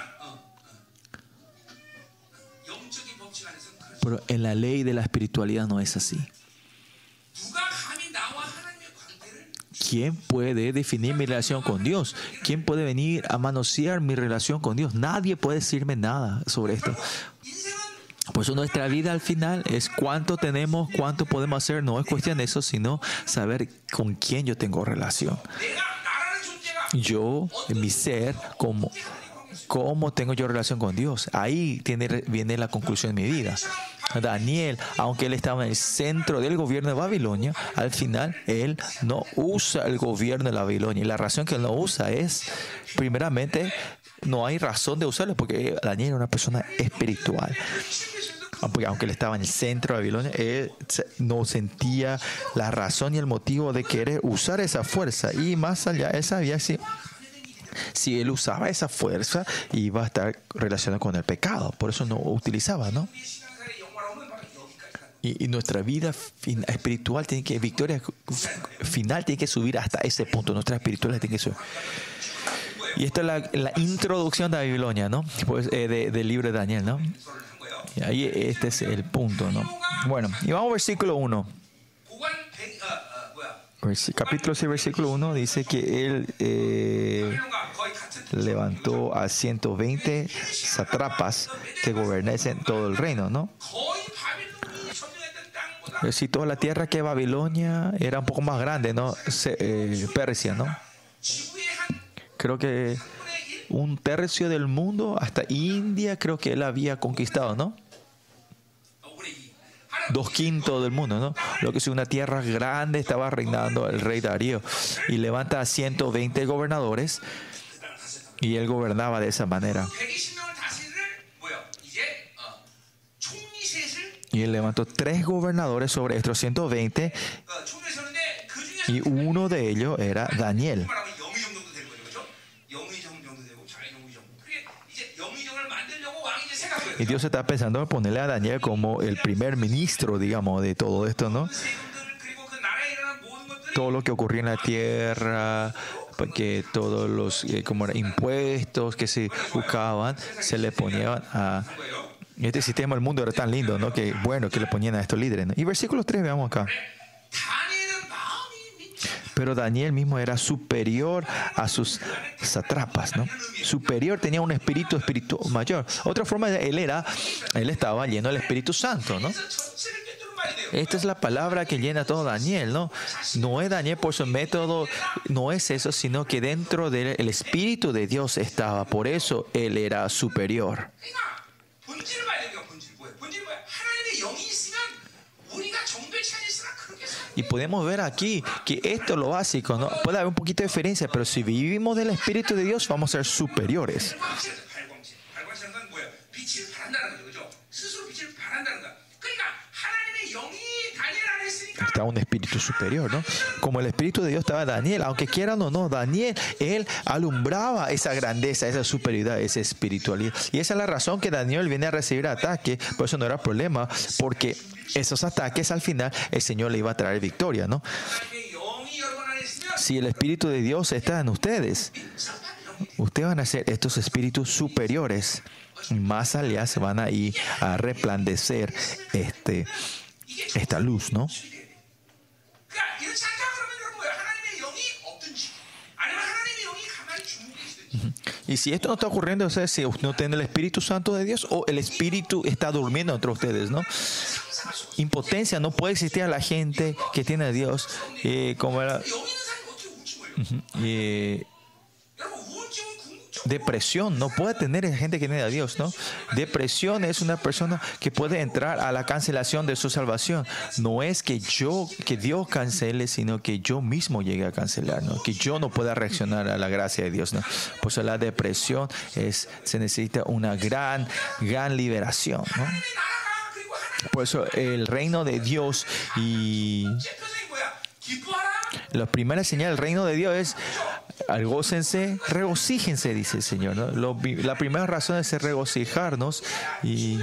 Pero en la ley de la espiritualidad no es así. ¿Quién puede definir mi relación con Dios? ¿Quién puede venir a manosear mi relación con Dios? Nadie puede decirme nada sobre esto. Por eso nuestra vida al final es cuánto tenemos, cuánto podemos hacer. No es cuestión de eso, sino saber con quién yo tengo relación. Yo, mi ser, como ¿cómo tengo yo relación con Dios? Ahí tiene, viene la conclusión de mi vida. Daniel, aunque él estaba en el centro del gobierno de Babilonia, al final él no usa el gobierno de Babilonia. Y la razón que él no usa es, primeramente, no hay razón de usarlo porque Daniel era una persona espiritual. Aunque él estaba en el centro de Babilonia, él no sentía la razón y el motivo de querer usar esa fuerza. Y más allá, él sabía si si él usaba esa fuerza iba a estar relacionado con el pecado. Por eso no utilizaba, ¿no? Y, nuestra vida espiritual tiene que, victoria final tiene que subir hasta ese punto. Nuestra espiritual tiene que subir. Y esta es la, introducción de Babilonia, ¿no? Pues, eh, del libro de Daniel, ¿no? Y ahí este es el punto, ¿no? Bueno, y vamos al versículo 1. Capítulo 6, versículo 1 dice que él eh, levantó a 120 satrapas que gobernasen todo el reino, ¿no? Si toda la tierra que Babilonia era un poco más grande, ¿no? Eh, Persia, ¿no? Creo que un tercio del mundo, hasta India, creo que él había conquistado, ¿no? Dos quintos del mundo, ¿no? Lo que es una tierra grande estaba reinando el rey Darío y levanta a 120 gobernadores y él gobernaba de esa manera. Y él levantó tres gobernadores sobre estos 120 y uno de ellos era Daniel. Y Dios está pensando en ponerle a Daniel como el primer ministro, digamos, de todo esto, ¿no? Todo lo que ocurría en la tierra, que todos los eh, como impuestos que se buscaban, se le ponían a este sistema del mundo era tan lindo, ¿no? Que bueno que le ponían a estos líderes. Y versículo 3, veamos acá. Pero Daniel mismo era superior a sus satrapas, ¿no? Superior, tenía un espíritu espiritual mayor. Otra forma, él era, él estaba lleno del Espíritu Santo, ¿no? Esta es la palabra que llena todo Daniel, ¿no? No es Daniel por su método, no es eso, sino que dentro del Espíritu de Dios estaba. Por eso él era superior. Y podemos ver aquí que esto es lo básico, ¿no? Puede haber un poquito de diferencia, pero si vivimos del Espíritu de Dios, vamos a ser superiores. Está un espíritu superior, ¿no? Como el espíritu de Dios estaba Daniel, aunque quieran o no, Daniel, él alumbraba esa grandeza, esa superioridad, esa espiritualidad. Y esa es la razón que Daniel viene a recibir ataque, por eso no era problema, porque esos ataques al final el Señor le iba a traer victoria, ¿no? Si el Espíritu de Dios está en ustedes, ustedes van a ser estos espíritus superiores. Más allá se van a ir a resplandecer este, esta luz, ¿no? Y si esto no está ocurriendo, o sea, si no tiene el Espíritu Santo de Dios o el Espíritu está durmiendo entre ustedes, ¿no? impotencia no puede existir a la gente que tiene a Dios. Eh, como era, depresión no puede tener gente que tiene a Dios, ¿no? Depresión es una persona que puede entrar a la cancelación de su salvación. No es que yo, que Dios cancele, sino que yo mismo llegue a cancelar, ¿no? Que yo no pueda reaccionar a la gracia de Dios, ¿no? Por eso la depresión es, se necesita una gran, gran liberación, ¿no? Por eso el reino de Dios y la primera señal del reino de Dios es algócense, regocíjense, dice el Señor. la primera razón es regocijarnos y,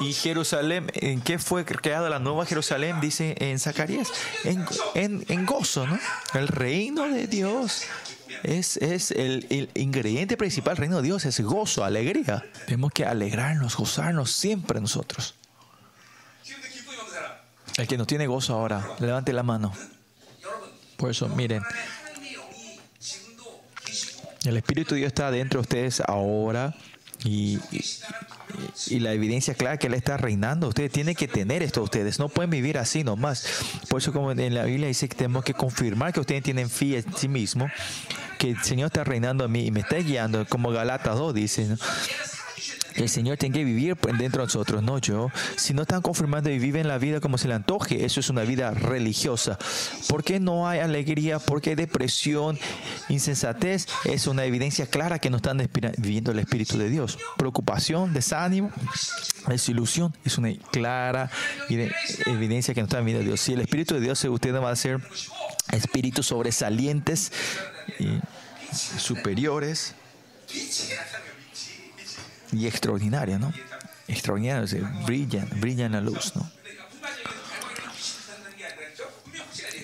y Jerusalén, ¿en qué fue creada la nueva Jerusalén? Dice en Zacarías, en, en, gozo. El reino de Dios es, es el, ingrediente principal del reino de Dios, es gozo, alegría. Tenemos que alegrarnos, gozarnos siempre nosotros. El que no tiene gozo ahora, levante la mano. Por eso, miren, el Espíritu de Dios está dentro de ustedes ahora y, y, la evidencia clara que Él está reinando. Ustedes tienen que tener esto ustedes. No pueden vivir así nomás. Por eso, como en la Biblia dice que tenemos que confirmar que ustedes tienen fe en sí mismos que el Señor está reinando a mí y me está guiando, como Galata 2 dice. El Señor tiene que vivir dentro de nosotros, no yo. Si no están confirmando y viven la vida como se le antoje, eso es una vida religiosa. ¿Por qué no hay alegría? ¿Por qué hay depresión? Insensatez es una evidencia clara que no están viviendo el Espíritu de Dios. Preocupación, desánimo, desilusión es una clara evidencia que no están viviendo Dios. Si el Espíritu de Dios, ustedes van a ser espíritus sobresalientes y superiores y extraordinaria, ¿no? Extraordinaria, brillan, brillan la luz, ¿no?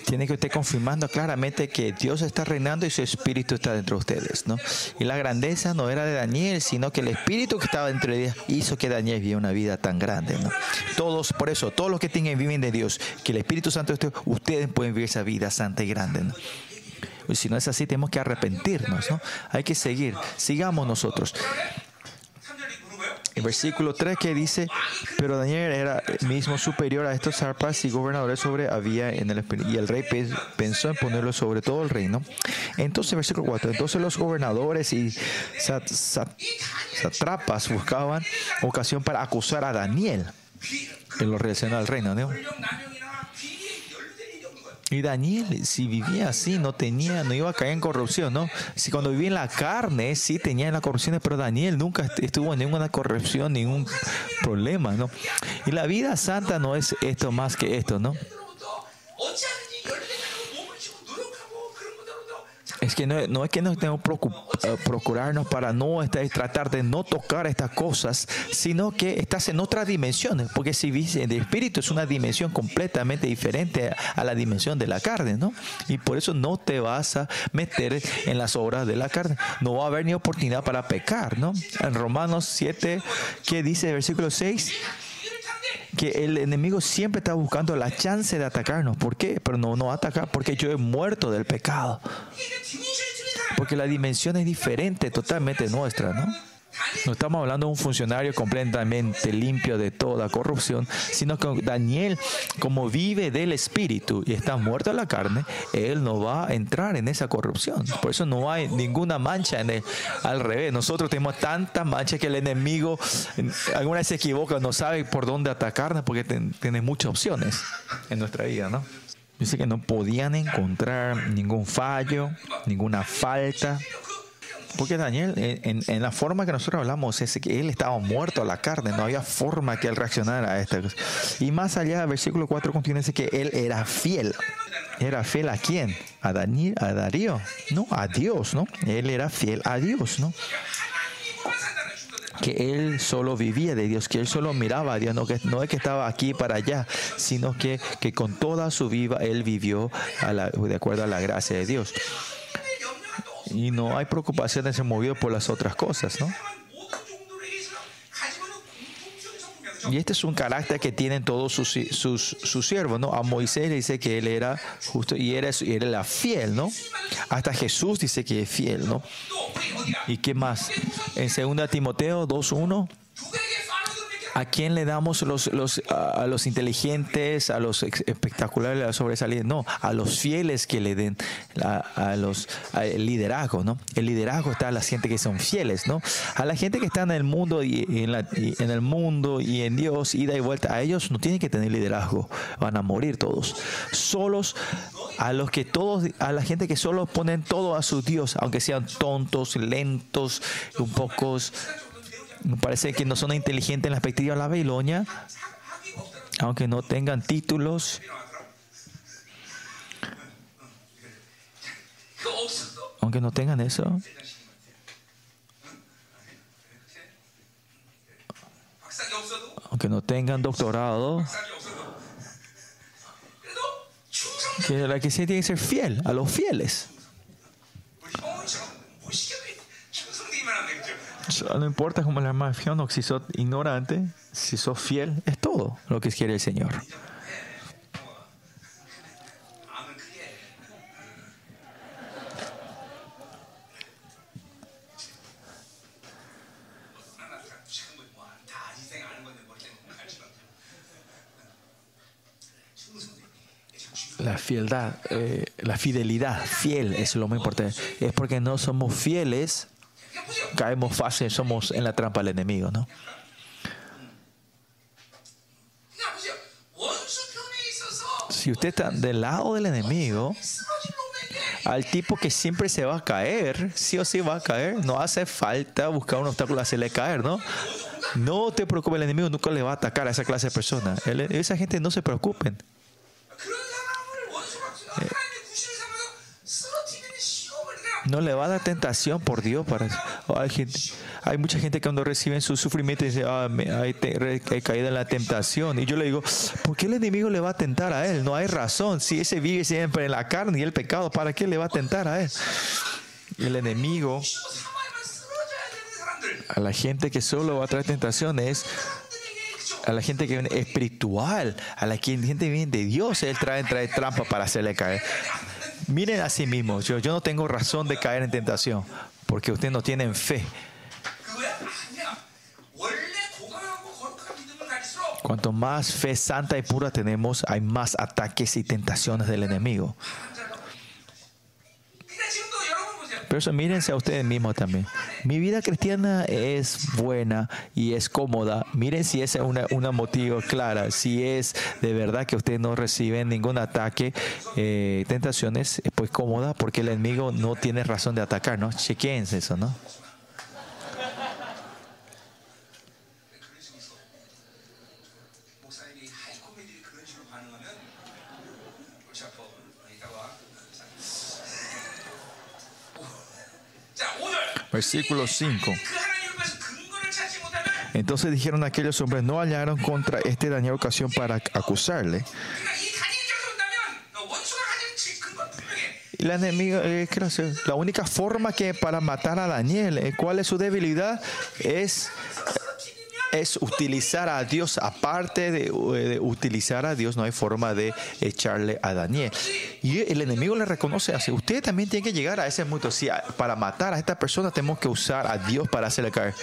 Tiene que estar confirmando claramente que Dios está reinando y su espíritu está dentro de ustedes, ¿no? Y la grandeza no era de Daniel, sino que el espíritu que estaba dentro de ellos hizo que Daniel viviera una vida tan grande, ¿no? Todos, por eso, todos los que tienen viven de Dios, que el Espíritu Santo de ustedes, ustedes pueden vivir esa vida santa y grande, ¿no? Y si no es así, tenemos que arrepentirnos, ¿no? Hay que seguir, sigamos nosotros. El versículo 3 que dice, pero Daniel era mismo superior a estos zarpas y gobernadores sobre había en el y el rey pensó en ponerlo sobre todo el reino. Entonces, versículo 4, entonces los gobernadores y satrapas buscaban ocasión para acusar a Daniel en lo relacionado al reino. ¿no? Y Daniel, si vivía así, no tenía, no iba a caer en corrupción, ¿no? Si cuando vivía en la carne, sí tenía la corrupción, pero Daniel nunca estuvo en ninguna corrupción, ningún problema, ¿no? Y la vida santa no es esto más que esto, ¿no? Es que no, es que nos tenemos que eh, procurarnos para no estar, tratar de no tocar estas cosas, sino que estás en otra dimensión, porque si el espíritu es una dimensión completamente diferente a la dimensión de la carne, ¿no? Y por eso no te vas a meter en las obras de la carne. No va a haber ni oportunidad para pecar, ¿no? En Romanos 7, ¿qué dice el versículo 6? Que el enemigo siempre está buscando la chance de atacarnos. ¿Por qué? Pero no, no atacar porque yo he muerto del pecado. Porque la dimensión es diferente totalmente nuestra, ¿no? No estamos hablando de un funcionario completamente limpio de toda corrupción, sino que Daniel, como vive del espíritu y está muerto en la carne, él no va a entrar en esa corrupción. Por eso no hay ninguna mancha en él. Al revés, nosotros tenemos tanta mancha que el enemigo alguna vez se equivoca, no sabe por dónde atacarnos porque tiene muchas opciones en nuestra vida, ¿no? Dice que no podían encontrar ningún fallo, ninguna falta porque Daniel, en, la forma que nosotros hablamos, es que él estaba muerto a la carne, no había forma que él reaccionara a esta cosa. Y más allá, versículo 4 contiene que él era fiel. ¿Era fiel a quién? A Daniel, a Darío. No, a Dios, ¿no? Él era fiel a Dios, ¿no? que él solo vivía de Dios, que él solo miraba a Dios, no, que, no es que estaba aquí para allá, sino que, que con toda su vida él vivió de acuerdo a la gracia de Dios y no hay ser movido por las otras cosas, ¿no? Y este es un carácter que tienen todos sus, sus, siervos, ¿no? A Moisés le dice que él era justo y era, y era fiel, ¿no? Hasta Jesús dice que es fiel, ¿no? ¿Y qué más? En 2 Timoteo 2.1 ¿A quién le damos los, los, a los inteligentes, a los espectaculares, a los sobresalientes? No, a los fieles que le den a, los el liderazgo, ¿no? El liderazgo está a la gente que son fieles, ¿no? A la gente que está en el mundo y en, la, en el mundo y en Dios, ida y vuelta, a ellos no tienen que tener liderazgo, van a morir todos. Solos a los que todos, a la gente que solo ponen todo a su Dios, aunque sean tontos, lentos, un pocos parece que no son inteligentes en la perspectiva de la Babilonia, aunque no tengan títulos. Aunque no tengan eso. Aunque no tengan doctorado. Que la que se tiene que ser fiel a los fieles. No importa cómo la mafia o si sos ignorante, si sos fiel, es todo lo que quiere el Señor. la fieldad, eh, la fidelidad, fiel es lo más importante. Es porque no somos fieles, caemos fácil, somos en la trampa del enemigo, ¿no? Si usted está del lado del enemigo, al tipo que siempre se va a caer, sí o sí va a caer, no hace falta buscar un obstáculo hacerle caer, ¿no? No te preocupes, el enemigo nunca le va a atacar a esa clase de personas. Esa gente no se preocupen. No le va a dar tentación por Dios para hay, gente, hay mucha gente que cuando reciben su sufrimiento dice ah, he caído en la tentación y yo le digo ¿por qué el enemigo le va a tentar a él? no hay razón si ese vive siempre en la carne y el pecado ¿para qué le va a tentar a él? el enemigo a la gente que solo va a traer tentaciones a la gente que viene espiritual, a la gente que viene de Dios, Él trae, trae trampa para hacerle caer. Miren a sí mismos, yo, yo no tengo razón de caer en tentación, porque ustedes no tienen fe. Cuanto más fe santa y pura tenemos, hay más ataques y tentaciones del enemigo. Pero eso mírense a ustedes mismos también. Mi vida cristiana es buena y es cómoda. Miren si es una, una motivo clara. Si es de verdad que ustedes no reciben ningún ataque, eh, tentaciones, pues cómoda porque el enemigo no tiene razón de atacar, ¿no? Chequense eso, ¿no? Versículo 5. Entonces dijeron aquellos hombres, no hallaron contra este Daniel ocasión para acusarle. La enemigo, eh, la única forma que para matar a Daniel, eh, ¿cuál es su debilidad? Es es utilizar a Dios, aparte de, utilizar a Dios, no hay forma de echarle a Daniel. Y el enemigo le reconoce así. Usted también tiene que llegar a ese punto. Si para matar a esta persona tenemos que usar a Dios para hacerle caer.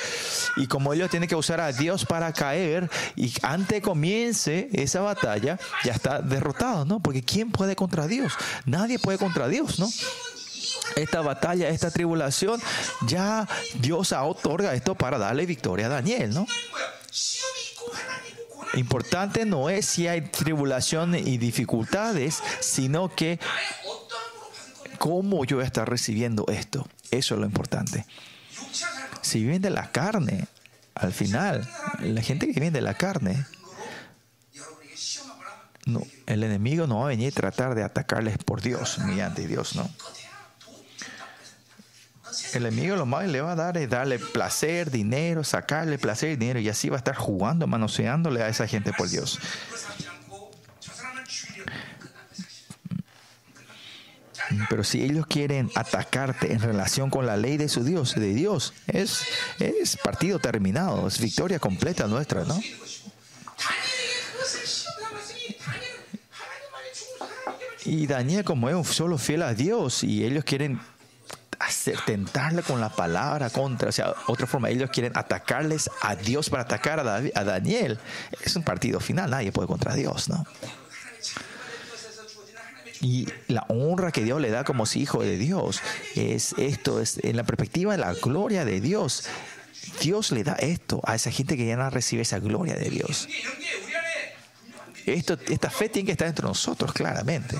Y como ellos tienen que usar a Dios para caer, y antes comience esa batalla, ya está derrotado, ¿no? Porque ¿quién puede contra Dios? Nadie puede contra Dios, ¿no? Esta batalla, esta tribulación, ya Dios otorga esto para darle victoria a Daniel, ¿no? Importante no es si hay tribulación y dificultades, sino que cómo yo voy a estar recibiendo esto. Eso es lo importante. Si viven de la carne, al final, la gente que viene de la carne, no, el enemigo no va a venir a tratar de atacarles por Dios, mediante Dios, ¿no? El enemigo lo más le va a dar es darle placer, dinero, sacarle placer y dinero y así va a estar jugando, manoseándole a esa gente por Dios. Pero si ellos quieren atacarte en relación con la ley de su Dios, de Dios, es, es partido terminado, es victoria completa nuestra, ¿no? Y Daniel, como es solo fiel a Dios, y ellos quieren tentarle con la palabra contra, o sea, otra forma, ellos quieren atacarles a Dios para atacar a, a Daniel. Es un partido final, nadie puede contra Dios, ¿no? Y la honra que Dios le da como hijo de Dios es esto, es en la perspectiva de la gloria de Dios. Dios le da esto a esa gente que ya no recibe esa gloria de Dios. Esto, esta fe tiene que estar entre nosotros, claramente.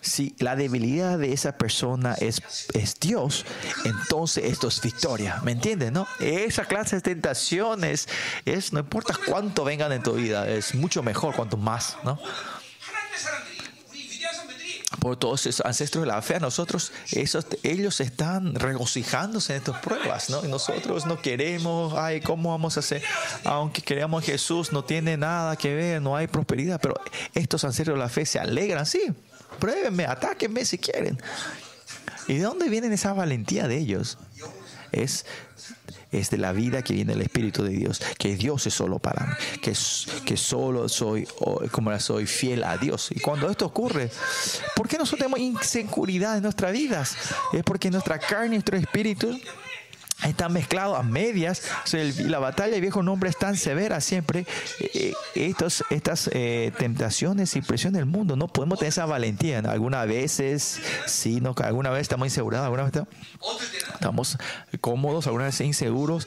Si la debilidad de esa persona es, es Dios, entonces esto es victoria. ¿Me entiendes? No? Esa clase de tentaciones es, no importa cuánto vengan en tu vida, es mucho mejor cuanto más, ¿no? por todos esos ancestros de la fe, a nosotros, esos, ellos están regocijándose en estas pruebas, ¿no? Y nosotros no queremos, ay, ¿cómo vamos a hacer? Aunque creamos Jesús, no tiene nada que ver, no hay prosperidad, pero estos ancestros de la fe se alegran, sí, pruébenme, atáquenme si quieren. ¿Y de dónde viene esa valentía de ellos? Es, es de la vida que viene el Espíritu de Dios, que Dios es solo para mí, que, que solo soy, como soy fiel a Dios. Y cuando esto ocurre, ¿por qué nosotros tenemos inseguridad en nuestras vidas? Es porque nuestra carne nuestro espíritu está mezclado a medias. la batalla del viejo nombre es tan severa siempre. Eh, estos, estas eh, tentaciones y presión del mundo, no podemos tener esa valentía. Algunas veces, sí, no, alguna vez estamos insegurados, alguna vez estamos cómodos, algunas veces inseguros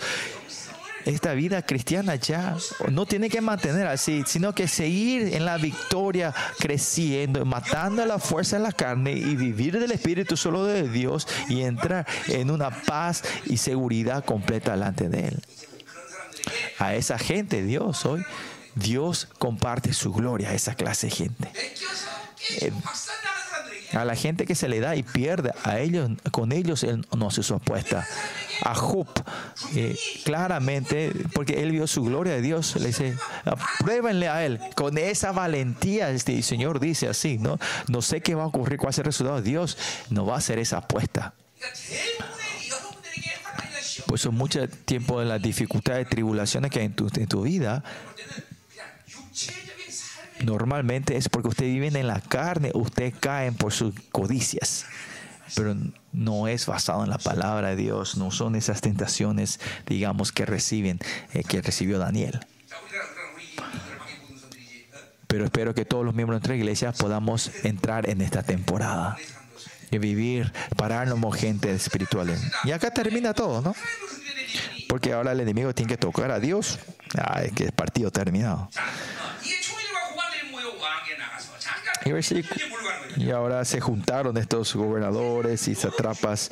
esta vida cristiana ya no tiene que mantener así, sino que seguir en la victoria, creciendo, matando la fuerza en la carne y vivir del Espíritu solo de Dios y entrar en una paz y seguridad completa delante de Él. A esa gente, Dios hoy, Dios comparte su gloria a esa clase de gente. Eh, a la gente que se le da y pierde, a ellos, con ellos Él no hace su apuesta a Job eh, claramente, porque él vio su gloria de Dios, le dice, pruébenle a él con esa valentía. Este Señor dice así, ¿no? No sé qué va a ocurrir, cuál es el resultado. Dios no va a hacer esa apuesta. Por eso mucho tiempo de las dificultades, tribulaciones que hay en tu, en tu vida, normalmente es porque ustedes viven en la carne, ustedes caen por sus codicias pero no es basado en la palabra de Dios, no son esas tentaciones, digamos, que reciben, eh, que recibió Daniel. Pero espero que todos los miembros de nuestra iglesia podamos entrar en esta temporada y vivir, pararnos como gente espiritual. Y acá termina todo, ¿no? Porque ahora el enemigo tiene que tocar a Dios. Ah, es que el partido terminado. Y, ahora se juntaron estos gobernadores y satrapas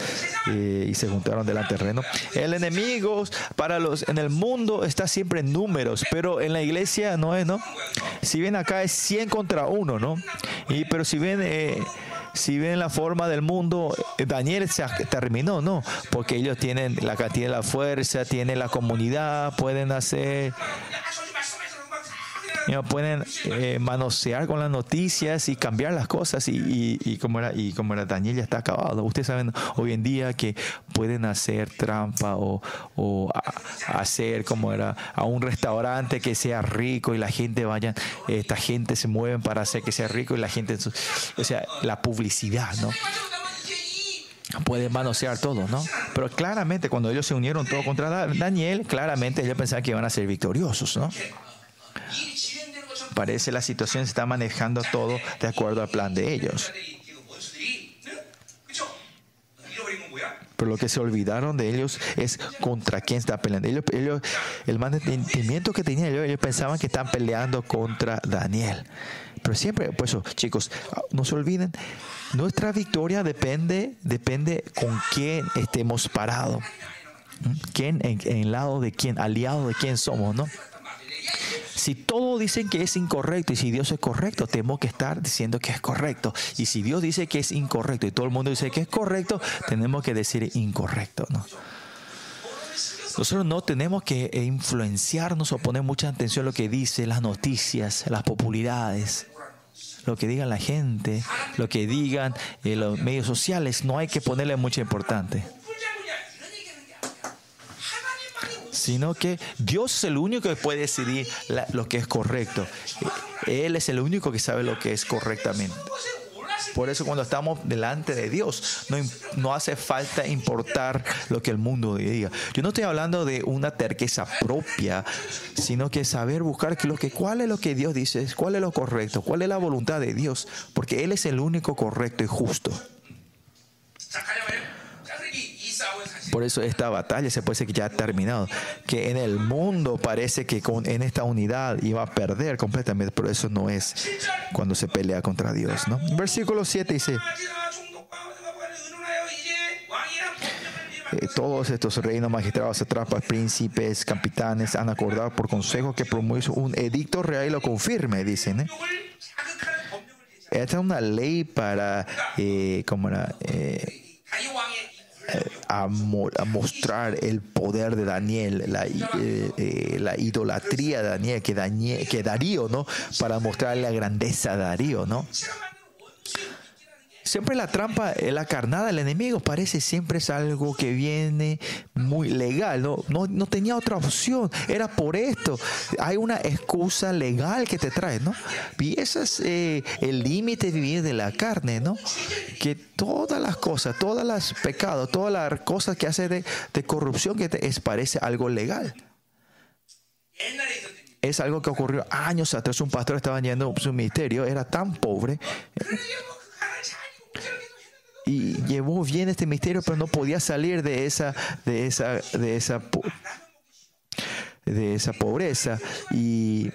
eh, y se juntaron delante del reino. El enemigo para los en el mundo está siempre en números, pero en la iglesia no es, ¿no? Si ven acá es 100 contra 1, ¿no? Y, pero si ven... Eh, si ven la forma del mundo, eh, Daniel se terminó, ¿no? Porque ellos tienen la de la fuerza, tienen la comunidad, pueden hacer pueden eh, manosear con las noticias y cambiar las cosas y, como era y como era Daniel ya está acabado. Ustedes saben hoy en día que pueden hacer trampa o, hacer como era a un restaurante que sea rico y la gente vaya, esta gente se mueven para hacer que sea rico y la gente, o sea, la publicidad, ¿no? pueden manosear todo, ¿no? Pero claramente cuando ellos se unieron todo contra Daniel, claramente ellos pensaban que iban a ser victoriosos, ¿no? Parece la situación se está manejando todo de acuerdo al plan de ellos. Pero lo que se olvidaron de ellos es contra quién está peleando. Ellos, el mantenimiento que tenían ellos, ellos pensaban que estaban peleando contra Daniel. Pero siempre, pues chicos, no se olviden, nuestra victoria depende, depende con quién estemos parados. ¿Mm? ¿Quién, en, en lado de quién, aliado de quién somos, ¿no? Si todos dicen que es incorrecto y si Dios es correcto, tenemos que estar diciendo que es correcto. Y si Dios dice que es incorrecto y todo el mundo dice que es correcto, tenemos que decir incorrecto, ¿no? Nosotros no tenemos que influenciarnos o poner mucha atención a lo que dice las noticias, las popularidades, lo que digan la gente, lo que digan en los medios sociales. No hay que ponerle mucha importancia sino que Dios es el único que puede decidir lo que es correcto. Él es el único que sabe lo que es correctamente. Por eso cuando estamos delante de Dios, no, no, hace falta importar lo que el mundo diga. Yo no estoy hablando de una terqueza propia, sino que saber buscar lo que, cuál es lo que Dios dice, cuál es lo correcto, cuál es la voluntad de Dios, porque Él es el único correcto y justo. Por eso esta batalla se puede decir que ya ha terminado. Que en el mundo parece que con, en esta unidad iba a perder completamente, pero eso no es cuando se pelea contra Dios. ¿no? Versículo 7 dice, eh, todos estos reinos, magistrados, atrapas, príncipes, capitanes han acordado por consejo que promueve un edicto real y lo confirme, dicen. ¿eh? Esta es una ley para, eh, era, a, mostrar el poder de Daniel, la, eh, eh, la idolatría de Daniel que, Daniel, que Darío, ¿no? Para mostrar la grandeza de Darío, ¿no? Siempre la trampa, eh, la carnada del enemigo parece siempre es algo que viene muy legal, no, no, tenía otra opción, era por esto. Hay una excusa legal que te trae, ¿no? Y ese es eh, el límite vivir de la carne, ¿no? Que todas las cosas, todos los pecados, todas las cosas que hace de, corrupción que te es, parece algo legal es algo que ocurrió años atrás. Un pastor estaba yendo su ministerio, era tan pobre llevó bien este misterio, pero no podía salir de esa, de esa, de esa, de esa pobreza. Y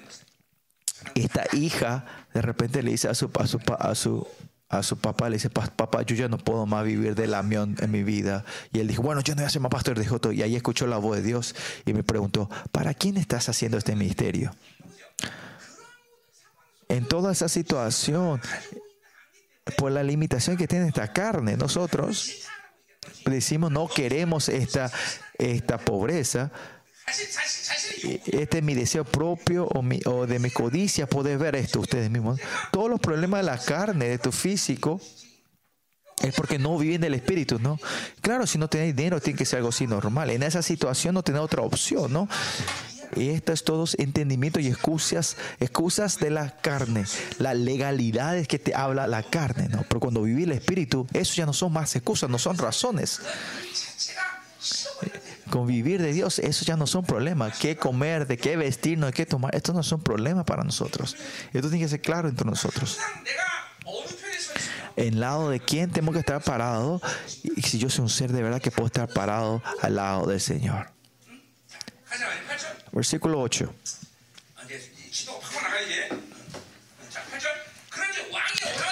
esta hija de repente le dice a su, a su, a su, a su papá, le dice, papá, yo ya no puedo más vivir del amión en mi vida. Y él dijo, bueno, yo no voy a ser más pastor, dijo todo. Y ahí escuchó la voz de Dios y me preguntó, ¿para quién estás haciendo este misterio? En toda esa situación, por la limitación que tiene esta carne. Nosotros decimos no queremos esta, esta pobreza. Este es mi deseo propio o, mi, o de mi codicia. Poder ver esto ustedes mismos. Todos los problemas de la carne, de tu físico, es porque no viven del espíritu, ¿no? Claro, si no tenéis dinero, tiene que ser algo así normal. En esa situación no tenés otra opción, ¿no? Y estas todos entendimiento y excusas, excusas de la carne, las legalidades que te habla la carne, ¿no? Pero cuando viví el espíritu, eso ya no son más excusas, no son razones. Convivir de Dios, eso ya no son problemas. ¿Qué comer, de qué vestirnos, de qué tomar? Esto no son problemas para nosotros. Esto tiene que ser claro entre nosotros en lado de quién tengo que estar parado y si yo soy un ser de verdad que puedo estar parado al lado del Señor. Versículo 8.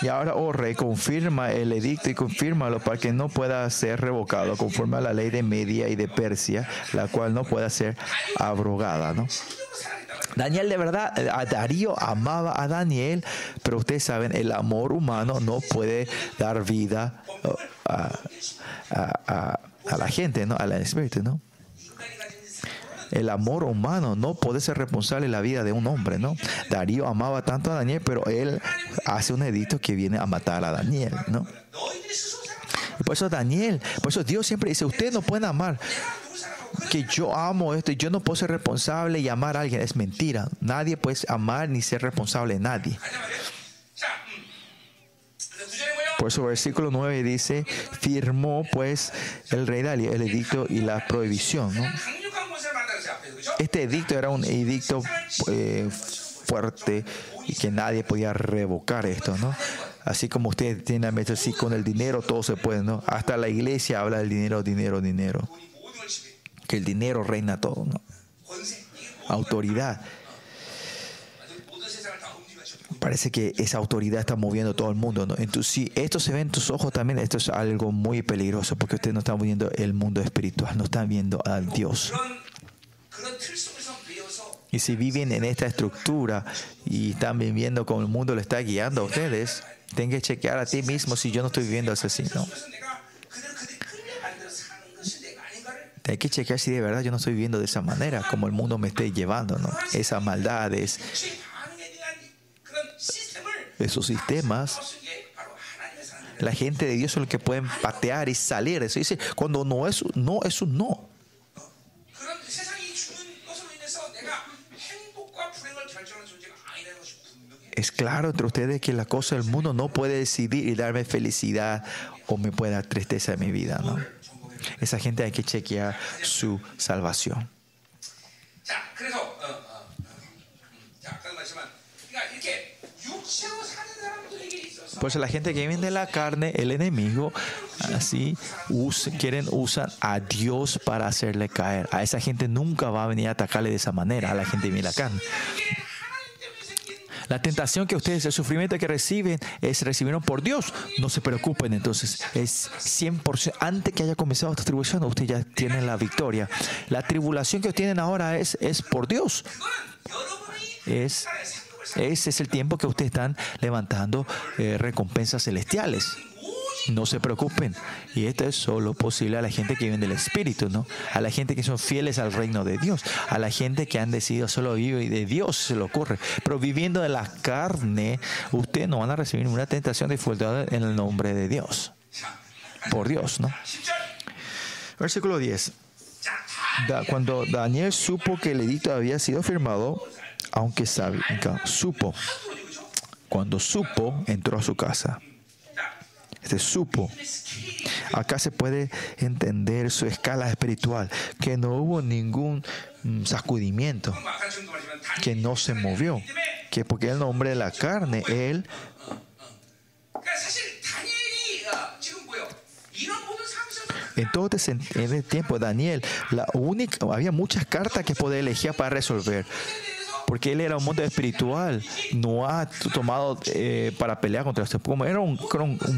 Y ahora, oh rey, confirma el edicto y confírmalo para que no pueda ser revocado conforme a la ley de Media y de Persia, la cual no pueda ser abrogada, ¿no? Daniel de verdad, a Darío amaba a Daniel, pero ustedes saben, el amor humano no puede dar vida uh, a, a la gente, ¿no? Al espíritu, ¿no? El amor humano no puede ser responsable de la vida de un hombre, ¿no? Darío amaba tanto a Daniel, pero él hace un edicto que viene a matar a Daniel, ¿no? Y por eso Daniel, por eso Dios siempre dice, ustedes no pueden amar que yo amo esto y yo no puedo ser responsable y amar a alguien. Es mentira. Nadie puede amar ni ser responsable de nadie. Por eso versículo 9 dice, firmó pues el rey Darío el edicto y la prohibición. ¿no? Este edicto era un edicto eh, fuerte y que nadie podía revocar esto, ¿no? Así como ustedes tienen a así con el dinero todo se puede, ¿no? Hasta la iglesia habla del dinero, dinero, dinero. Que el dinero reina todo, ¿no? Autoridad. Parece que esa autoridad está moviendo todo el mundo, ¿no? Entonces, si esto se ve en tus ojos también, esto es algo muy peligroso porque ustedes no están viendo el mundo espiritual, no están viendo al Dios. Y si viven en esta estructura y están viviendo como el mundo le está guiando a ustedes, tienen que chequear a ti mismo si yo no estoy viviendo así, ¿no? Hay que chequear si de verdad yo no estoy viviendo de esa manera, como el mundo me esté llevando, ¿no? Esas maldades, esos sistemas. La gente de Dios es lo que pueden patear y salir. Eso dice, cuando no es no, es un no. Es claro entre ustedes que la cosa del mundo no puede decidir y darme felicidad o me puede dar tristeza en mi vida, ¿no? Esa gente hay que chequear su salvación. Pues la gente que viene de la carne, el enemigo, así quieren usar a Dios para hacerle caer. A esa gente nunca va a venir a atacarle de esa manera, a la gente de la carne. La tentación que ustedes, el sufrimiento que reciben, es recibieron por Dios. No se preocupen, entonces es 100%. Antes que haya comenzado esta tribulación, ustedes ya tienen la victoria. La tribulación que tienen ahora es, es por Dios. Es, ese es el tiempo que ustedes están levantando eh, recompensas celestiales. No se preocupen. Y esto es solo posible a la gente que vive del Espíritu, ¿no? A la gente que son fieles al reino de Dios, a la gente que han decidido solo vivir de Dios se le ocurre. Pero viviendo de la carne, ustedes no van a recibir ninguna tentación de dificultad en el nombre de Dios. Por Dios, ¿no? Versículo 10. cuando Daniel supo que el edicto había sido firmado, aunque sabía, supo, cuando supo, entró a su casa. Este supo. Acá se puede entender su escala espiritual, que no hubo ningún mm, sacudimiento, que no se movió, que porque el nombre de la carne, él en todo este, este tiempo, Daniel, la única, había muchas cartas que podía elegir para resolver porque él era un mundo espiritual, no ha tomado eh, para pelear contra usted. Como era un,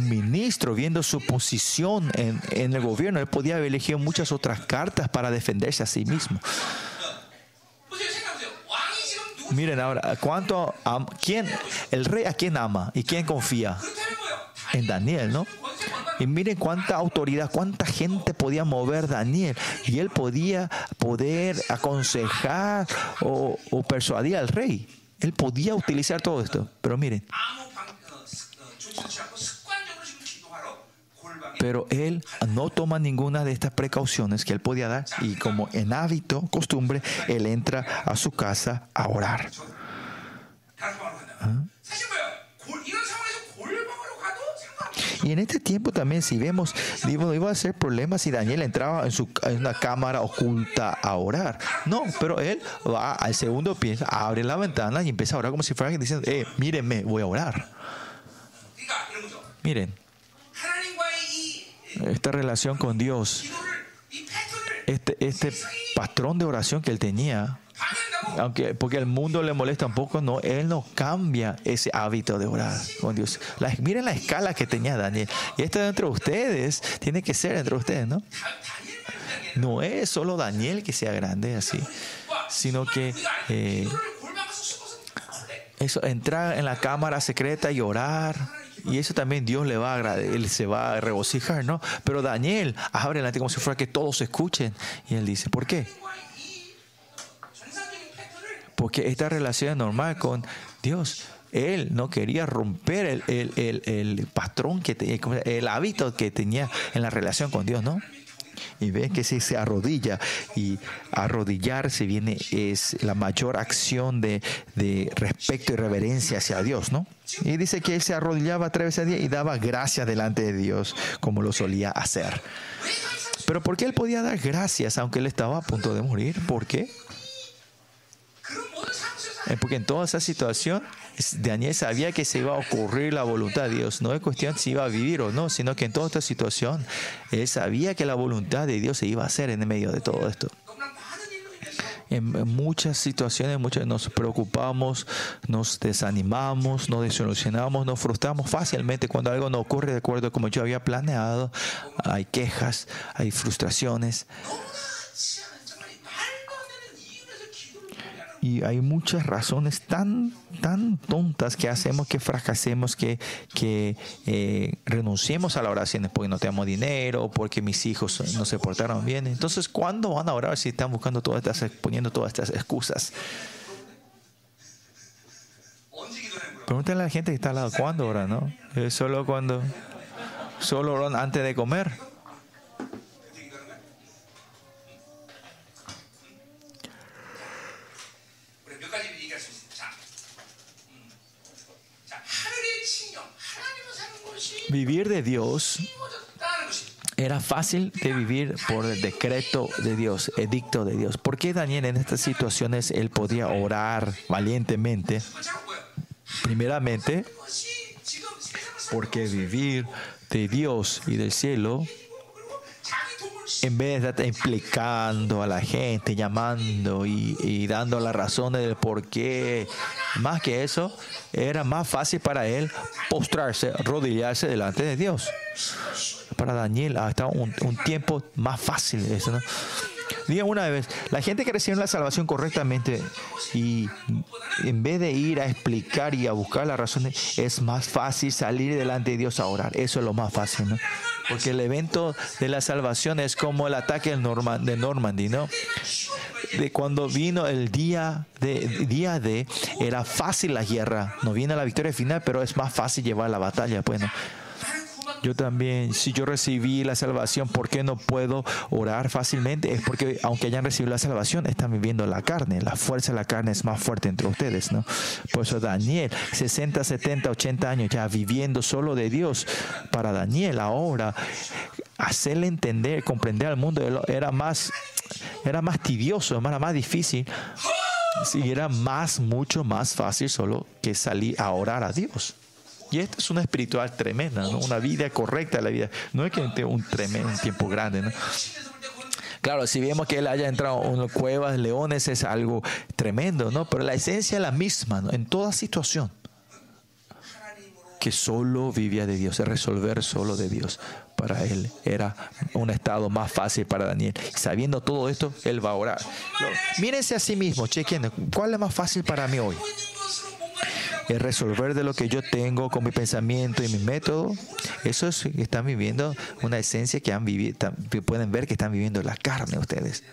ministro viendo su posición en, el gobierno, él podía haber elegido muchas otras cartas para defenderse a sí mismo. Miren ahora, ¿cuánto quién el rey a quién ama y quién confía? En Daniel, ¿no? Y miren cuánta autoridad, cuánta gente podía mover Daniel. Y él podía poder aconsejar o, persuadir al rey. Él podía utilizar todo esto. Pero miren. Pero él no toma ninguna de estas precauciones que él podía dar y como en hábito, costumbre, él entra a su casa a orar. ¿Ah? Y en este tiempo también, si vemos, digo, iba a ser problema si Daniel entraba en, su, en una cámara oculta a orar. No, pero él va al segundo pie, abre la ventana y empieza a orar como si fuera diciendo, eh, mírenme, voy a orar. Miren, esta relación con Dios, este, este patrón de oración que él tenía, aunque porque el mundo le molesta un poco, no, él no cambia ese hábito de orar con Dios. miren la escala que tenía Daniel. Y esto entre ustedes tiene que ser entre ustedes, ¿no? No es solo Daniel que sea grande así, sino que eh, eso, entrar en la cámara secreta y orar. Y eso también Dios le va a él se va a regocijar, ¿no? Pero Daniel abre delante como si fuera que todos escuchen. Y él dice, ¿por qué? Porque esta relación es normal con Dios. Él no quería romper el, el, el, patrón, que tenía, el hábito que tenía en la relación con Dios, ¿no? Y ven que si se arrodilla y arrodillarse viene es la mayor acción de, de, respeto y reverencia hacia Dios, ¿no? Y dice que él se arrodillaba a través de día y daba gracias delante de Dios como lo solía hacer. Pero ¿por qué él podía dar gracias aunque él estaba a punto de morir? ¿Por qué? Eh, porque en toda esa situación, Daniel sabía que se iba a ocurrir la voluntad de Dios. No es cuestión si iba a vivir o no, sino que en toda esta situación, él sabía que la voluntad de Dios se iba a hacer en medio de todo esto. En muchas situaciones muchas nos preocupamos, nos desanimamos, nos desilusionamos, nos frustramos fácilmente cuando algo no ocurre de acuerdo como yo había planeado. Hay quejas, hay frustraciones. Y hay muchas razones tan, tan tontas que hacemos que fracasemos, que, que eh, renunciemos a la oración porque no tenemos dinero, porque mis hijos no se portaron bien. Entonces, ¿cuándo van a orar si están buscando todas estas, poniendo todas estas excusas? Pregúntenle a la gente que está al lado, ¿cuándo oran, no? Solo cuando, solo antes de comer. Vivir de Dios era fácil de vivir por el decreto de Dios, edicto de Dios. ¿Por qué Daniel en estas situaciones él podía orar valientemente? Primeramente, porque vivir de Dios y del cielo en vez de estar implicando a la gente, llamando y, dando las razones del por qué, más que eso, era más fácil para él postrarse, rodillarse delante de Dios. Para Daniel hasta un, un tiempo más fácil eso, ¿no? Diga una vez, la gente que recibe la salvación correctamente y en vez de ir a explicar y a buscar las razones, es más fácil salir delante de Dios a orar. Eso es lo más fácil, ¿no? Porque el evento de la salvación es como el ataque de Normandy, ¿no? De cuando vino el día de, día de, era fácil la guerra. No viene la victoria final, pero es más fácil llevar la batalla. Pues, yo también, si yo recibí la salvación, ¿por qué no puedo orar fácilmente? Es porque aunque hayan recibido la salvación, están viviendo la carne. La fuerza de la carne es más fuerte entre ustedes, ¿no? Por eso Daniel, 60, 70, 80 años ya viviendo solo de Dios. Para Daniel ahora, hacerle entender, comprender al mundo era más, era más tedioso, era más difícil. Si era más, mucho más fácil solo que salir a orar a Dios. Y esta es una espiritual tremenda, ¿no? una vida correcta la vida. No es que un tremendo tiempo grande. ¿no? Claro, si vemos que él haya entrado en cuevas, leones, es algo tremendo, ¿no? Pero la esencia es la misma, ¿no? En toda situación. Que solo vivía de Dios, es resolver solo de Dios. Para él era un estado más fácil para Daniel. sabiendo todo esto, él va a orar. mírense a sí mismo, chequen, ¿cuál es más fácil para mí hoy? El resolver de lo que yo tengo con mi pensamiento y mi método, eso es que están viviendo una esencia que han vivido, pueden ver que están viviendo la carne ustedes.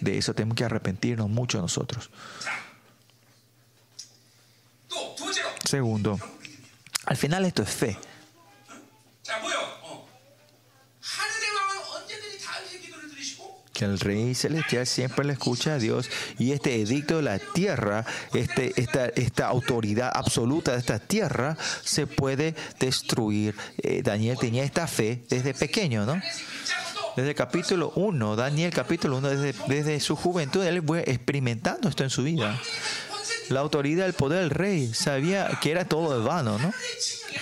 De eso tenemos que arrepentirnos mucho nosotros. Segundo, al final esto es fe. El Rey Celestial siempre le escucha a Dios y este edicto de la tierra, este, esta, esta autoridad absoluta de esta tierra, se puede destruir. Eh, Daniel tenía esta fe desde pequeño, ¿no? Desde el capítulo 1, Daniel capítulo 1, desde, desde su juventud, él fue experimentando esto en su vida. La autoridad, el poder del rey, sabía que era todo vano, ¿no?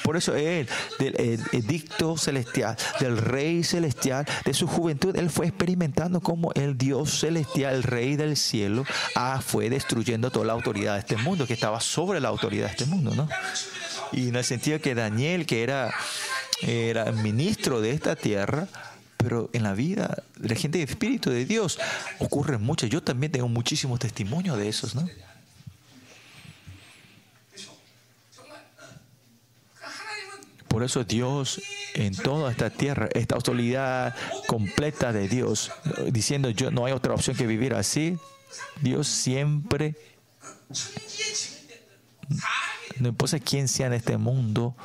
Por eso él, del edicto celestial, del rey celestial, de su juventud, él fue experimentando como el Dios celestial, el rey del cielo, ah, fue destruyendo toda la autoridad de este mundo, que estaba sobre la autoridad de este mundo, ¿no? Y en el sentido que Daniel, que era, era ministro de esta tierra, pero en la vida de la gente de Espíritu de Dios ocurre mucho. Yo también tengo muchísimos testimonios de esos, ¿no? Por eso Dios en toda esta tierra, esta autoridad completa de Dios, diciendo yo no hay otra opción que vivir así, Dios siempre, no importa quién sea en este mundo,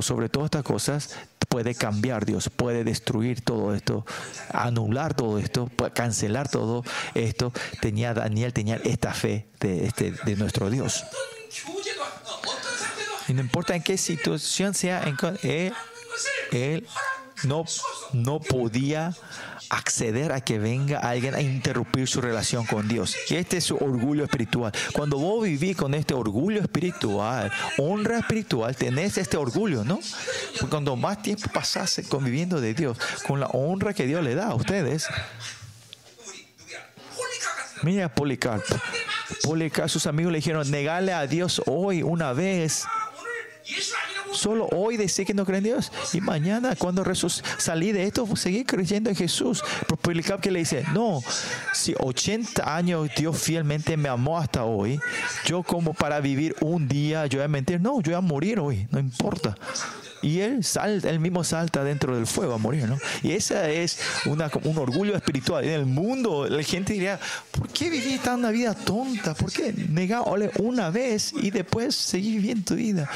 sobre todas estas cosas, puede cambiar Dios, puede destruir todo esto, anular todo esto, cancelar todo esto. Tenía Daniel, tenía esta fe de, este, de nuestro Dios. Y no importa en qué situación sea, él, él no, no podía acceder a que venga alguien a interrumpir su relación con Dios. Y este es su orgullo espiritual. Cuando vos vivís con este orgullo espiritual, honra espiritual, tenés este orgullo, ¿no? Porque cuando más tiempo pasás conviviendo de Dios, con la honra que Dios le da a ustedes, Mira Policarpo. Policarpo, sus amigos le dijeron, negale a Dios hoy una vez Israel Solo hoy decir que no creen en Dios y mañana cuando salí de esto seguir creyendo en Jesús. Pero que le dice, no, si 80 años Dios fielmente me amó hasta hoy, yo como para vivir un día, yo voy a mentir, no, yo voy a morir hoy, no importa. Y él salta, él mismo salta dentro del fuego a morir, ¿no? Y esa es una, un orgullo espiritual. En el mundo, la gente diría, ¿por qué vivir tan vida tonta? ¿Por qué negarle una vez y después seguir viviendo tu vida?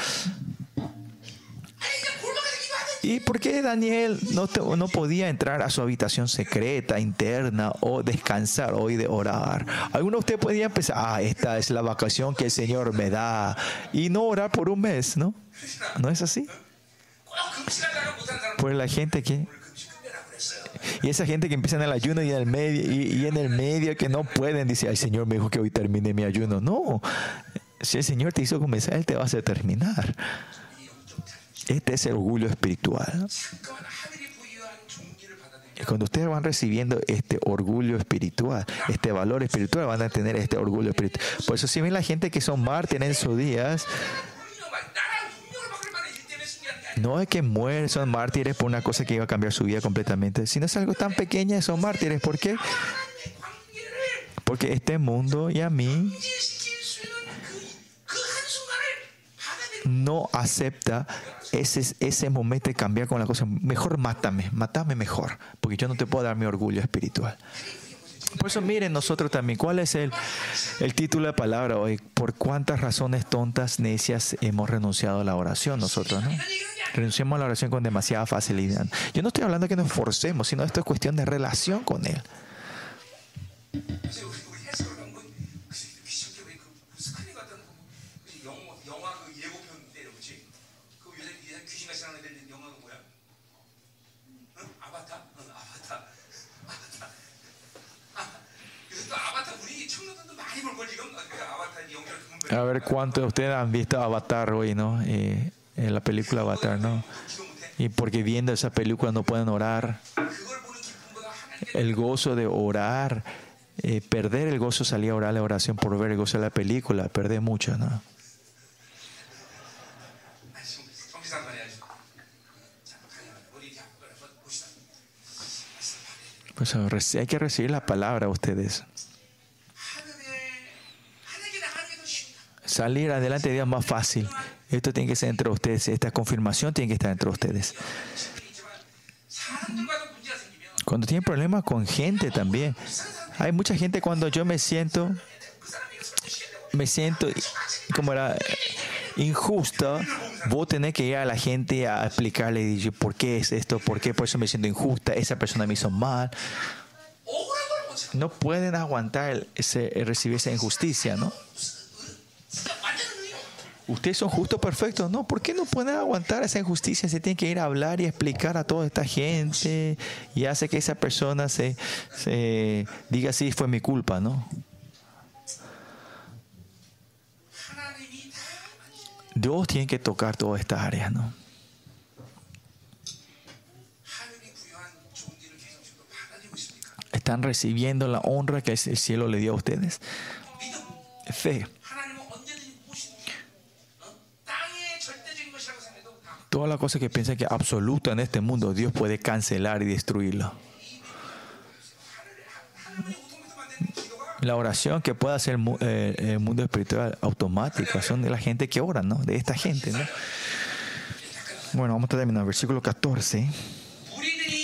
¿Y por qué Daniel no, no podía entrar a su habitación secreta, interna, o descansar hoy de orar? Algunos de ustedes podían pensar, ah, esta es la vacación que el Señor me da, y no orar por un mes, ¿no? ¿No es así? Pues la gente que... Y esa gente que empieza en el ayuno y en el medio, y, en el medio que no pueden, dice, ay Señor me dijo que hoy termine mi ayuno. No, si el Señor te hizo comenzar, Él te va a hacer terminar. Este es el orgullo espiritual. Cuando ustedes van recibiendo este orgullo espiritual, este valor espiritual, van a tener este orgullo espiritual. Por eso si ven la gente que son mártires en sus días, No es que mueren, son mártires por una cosa que iba a cambiar su vida completamente, sino es algo tan pequeño, son mártires. ¿Por qué? Porque este mundo y a mí no acepta ese, ese momento de cambiar con la cosa. Mejor mátame, mátame mejor, porque yo no te puedo dar mi orgullo espiritual. Por eso miren nosotros también, ¿cuál es el, el título de palabra hoy? ¿Por cuántas razones tontas, necias hemos renunciado a la oración nosotros? ¿no? Renunciamos a la oración con demasiada facilidad. Yo no estoy hablando de que nos forcemos, sino esto es cuestión de relación con Él. A ver cuántos de ustedes han visto Avatar hoy, ¿no? Eh, en la película Avatar, ¿no? Y porque viendo esa película no pueden orar. El gozo de orar, eh, perder el gozo, salir a orar la oración por ver el gozo de la película, perder mucho, ¿no? Pues hay que recibir la palabra ustedes. Salir adelante de Dios más fácil. Esto tiene que ser entre ustedes. Esta confirmación tiene que estar entre ustedes. Cuando tienen problemas con gente también. Hay mucha gente cuando yo me siento, me siento como era injusta, vos tenés que ir a la gente a explicarle por qué es esto, por qué por eso me siento injusta, esa persona me hizo mal. No pueden aguantar ese, recibir esa injusticia, ¿no? Ustedes son justos perfectos. No, ¿por qué no pueden aguantar esa injusticia? Se tienen que ir a hablar y explicar a toda esta gente y hace que esa persona se, se diga, sí, fue mi culpa, ¿no? Dios tiene que tocar todas estas áreas, ¿no? Están recibiendo la honra que el cielo le dio a ustedes. Fe. Toda la cosa que piensa que absoluta en este mundo, Dios puede cancelar y destruirlo. La oración que puede hacer eh, el mundo espiritual automática son de la gente que ora, ¿no? De esta gente, ¿no? Bueno, vamos a terminar. Versículo 14.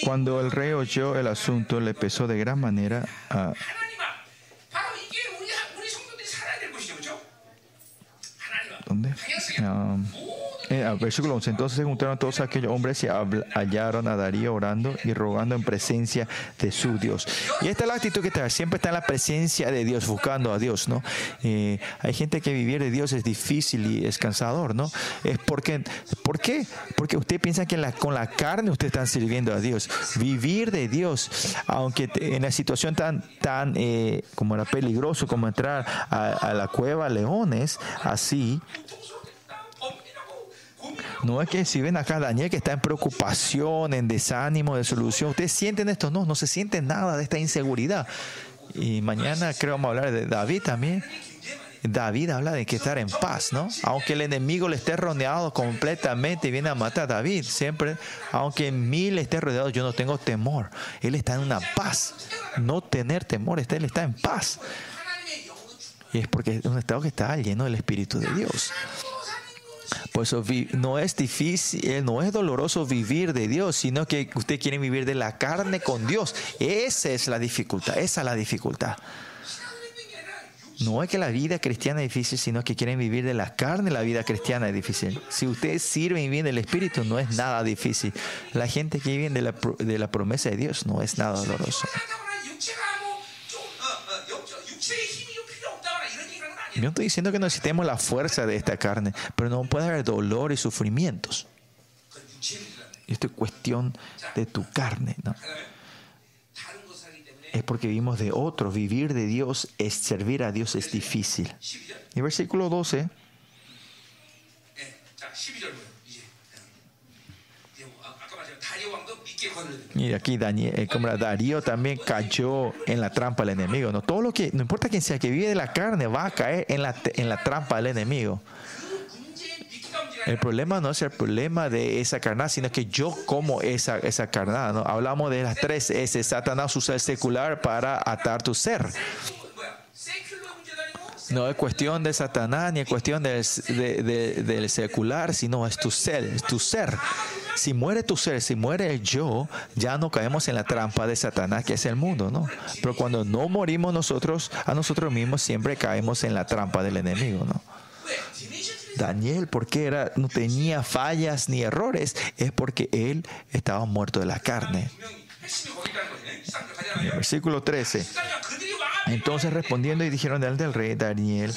Cuando el rey oyó el asunto, le pesó de gran manera a. ¿Dónde? Eh, versículo 11. Entonces se juntaron todos aquellos hombres y hallaron a Darío orando y rogando en presencia de su Dios. Y esta es la actitud que está, siempre está en la presencia de Dios, buscando a Dios, ¿no? Eh, hay gente que vivir de Dios es difícil y es cansador, ¿no? Es porque, ¿por qué? Porque usted piensa que con la carne usted está sirviendo a Dios. Vivir de Dios, aunque en una situación tan, tan eh, como era peligroso como entrar a, a la cueva leones, así, no es que si ven acá Daniel que está en preocupación, en desánimo, de solución. ¿Ustedes sienten esto? No, no se siente nada de esta inseguridad. Y mañana creo vamos a hablar de David también. David habla de que estar en paz, ¿no? Aunque el enemigo le esté rodeado completamente y viene a matar a David, siempre, aunque mil esté rodeado, yo no tengo temor. Él está en una paz. No tener temor, él está en paz. Y es porque es un estado que está lleno del Espíritu de Dios. Por eso no es difícil, eh, no es doloroso vivir de Dios, sino que usted quiere vivir de la carne con Dios. Esa es la dificultad, esa es la dificultad. No es que la vida cristiana es difícil, sino que quieren vivir de la carne, la vida cristiana es difícil. Si ustedes sirven y viven del Espíritu, no es nada difícil. La gente que vive de la, de la promesa de Dios no es nada doloroso. Yo estoy diciendo que necesitemos la fuerza de esta carne, pero no puede haber dolor y sufrimientos. Esto es cuestión de tu carne. Es porque vivimos de otros. Vivir de Dios es servir a Dios es difícil. Y versículo 12. Y aquí Daniel, eh, como Darío también cayó en la trampa del enemigo. No, todo lo que, no importa quién sea que vive de la carne, va a caer en la, en la trampa del enemigo. El problema no es el problema de esa carnada, sino que yo como esa, esa carnada. ¿no? Hablamos de las tres S. Satanás usa el secular para atar tu ser. No es cuestión de Satanás ni es cuestión del, del secular, sino es tu ser, es tu ser. Si muere tu ser, si muere el yo, ya no caemos en la trampa de Satanás, que es el mundo, ¿no? Pero cuando no morimos nosotros, a nosotros mismos, siempre caemos en la trampa del enemigo, ¿no? Daniel, porque era, no tenía fallas ni errores, es porque él estaba muerto de la carne. Versículo 13. Entonces respondiendo y dijeron delante del rey Daniel,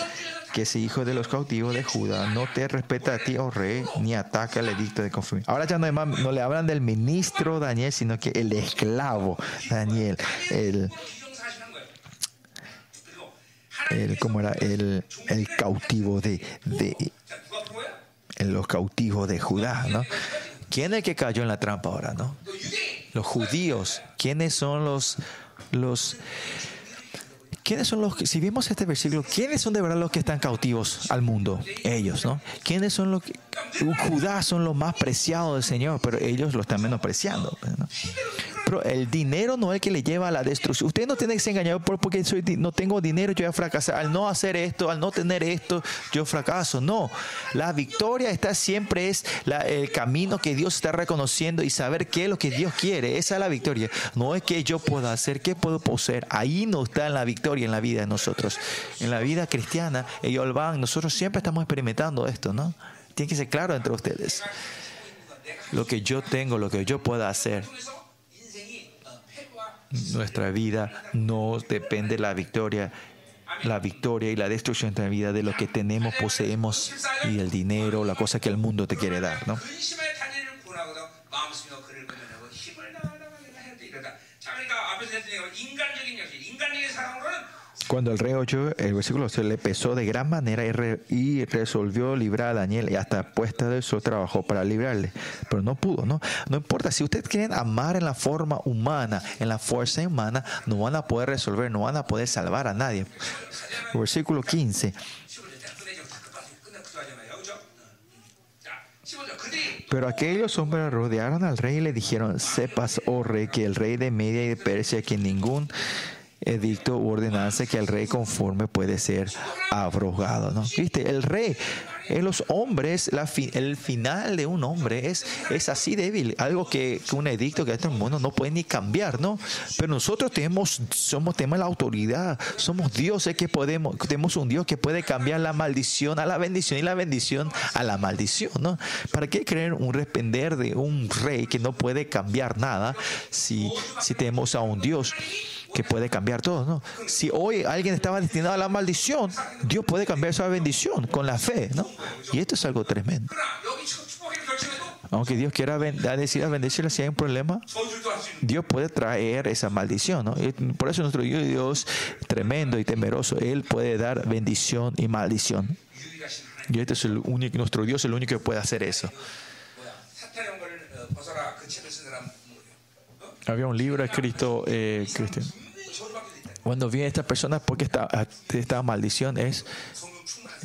que es hijo de los cautivos de Judá, no te respeta a ti, oh rey, ni ataca el edicto de conformidad. Ahora ya no, no, le hablan del ministro Daniel, sino que el esclavo Daniel, el, el ¿cómo era? El, el cautivo de, de los cautivos de Judá, ¿no? ¿Quién es el que cayó en la trampa ahora, no? Los judíos. ¿Quiénes son los, los ¿Quiénes son los que, si vemos este versículo, quiénes son de verdad los que están cautivos al mundo? Ellos, ¿no? ¿Quiénes son los que, Judá son los más preciados del Señor, pero ellos lo están menospreciando. ¿no? El dinero no es el que le lleva a la destrucción. Usted no tiene que ser engañado porque soy, no tengo dinero, yo voy a fracasar. Al no hacer esto, al no tener esto, yo fracaso. No, la victoria está siempre es el camino que Dios está reconociendo y saber qué es lo que Dios quiere. Esa es la victoria. No es que yo pueda hacer, qué puedo poseer. Ahí no está en la victoria en la vida de nosotros. En la vida cristiana, ellos van, nosotros siempre estamos experimentando esto, ¿no? Tiene que ser claro entre ustedes. Lo que yo tengo, lo que yo pueda hacer nuestra vida no depende de la victoria, la victoria y la destrucción de la vida de lo que tenemos, poseemos y el dinero, la cosa que el mundo te quiere dar, ¿no? Cuando el rey oyó el versículo se le pesó de gran manera y, resolvió librar a Daniel y hasta puesta de su trabajo para librarle. Pero no pudo, ¿no? No importa, si ustedes quieren amar en la forma humana, en la fuerza humana, no van a poder resolver, no van a poder salvar a nadie. Versículo 15. Pero aquellos hombres rodearon al rey y le dijeron, sepas, oh rey, que el rey de Media y de Persia, que ningún edicto u ordenanza que el rey conforme puede ser abrogado. ¿no? ¿Viste? El rey, en los hombres, la el final de un hombre es, es así débil, algo que, un edicto que este mundo no puede ni cambiar, ¿no? Pero nosotros tenemos, somos, la autoridad, somos dioses que podemos, tenemos un Dios que puede cambiar la maldición a la bendición y la bendición a la maldición, ¿no? ¿Para qué creer un responder de un rey que no puede cambiar nada si, si tenemos a un Dios? Que puede cambiar todo, ¿no? Si hoy alguien estaba destinado a la maldición, Dios puede cambiar esa bendición con la fe, ¿no? Y esto es algo tremendo. Aunque Dios quiera decir bendecirle si hay un problema, Dios puede traer esa maldición, ¿no? por eso nuestro Dios tremendo y temeroso, Él puede dar bendición y maldición. Y este es el único, nuestro Dios el único que puede hacer eso. Había un libro escrito, eh, Cristian cuando viene esta persona porque esta, esta maldición es,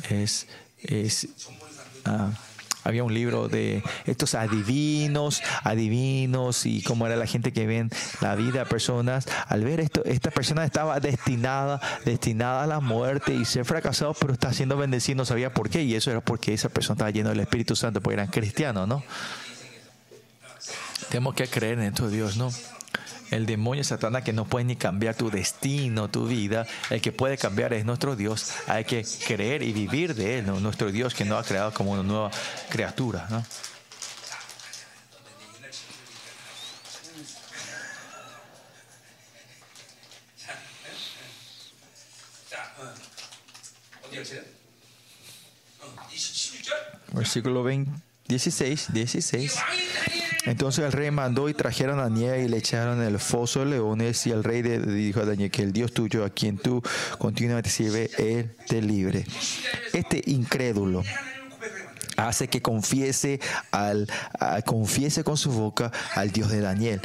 es, es ah, había un libro de estos adivinos, adivinos y cómo era la gente que ven la vida de personas. Al ver esto, esta persona estaba destinada, destinada a la muerte y ser fracasado, pero está siendo bendecido, no sabía por qué. Y eso era porque esa persona estaba lleno del Espíritu Santo, porque eran cristianos, ¿no? Tenemos que creer en esto, Dios, ¿no? El demonio Satanás que no puede ni cambiar tu destino, tu vida. El que puede cambiar es nuestro Dios. Hay que creer y vivir de Él, nuestro Dios que nos ha creado como una nueva criatura. Versículo 20, 16, 16. Entonces el rey mandó y trajeron a Daniel y le echaron en el foso de leones y el rey dijo a Daniel que el Dios tuyo a quien tú continuamente sirve, él te libre. Este incrédulo hace que confiese al confiese con su boca al Dios de Daniel.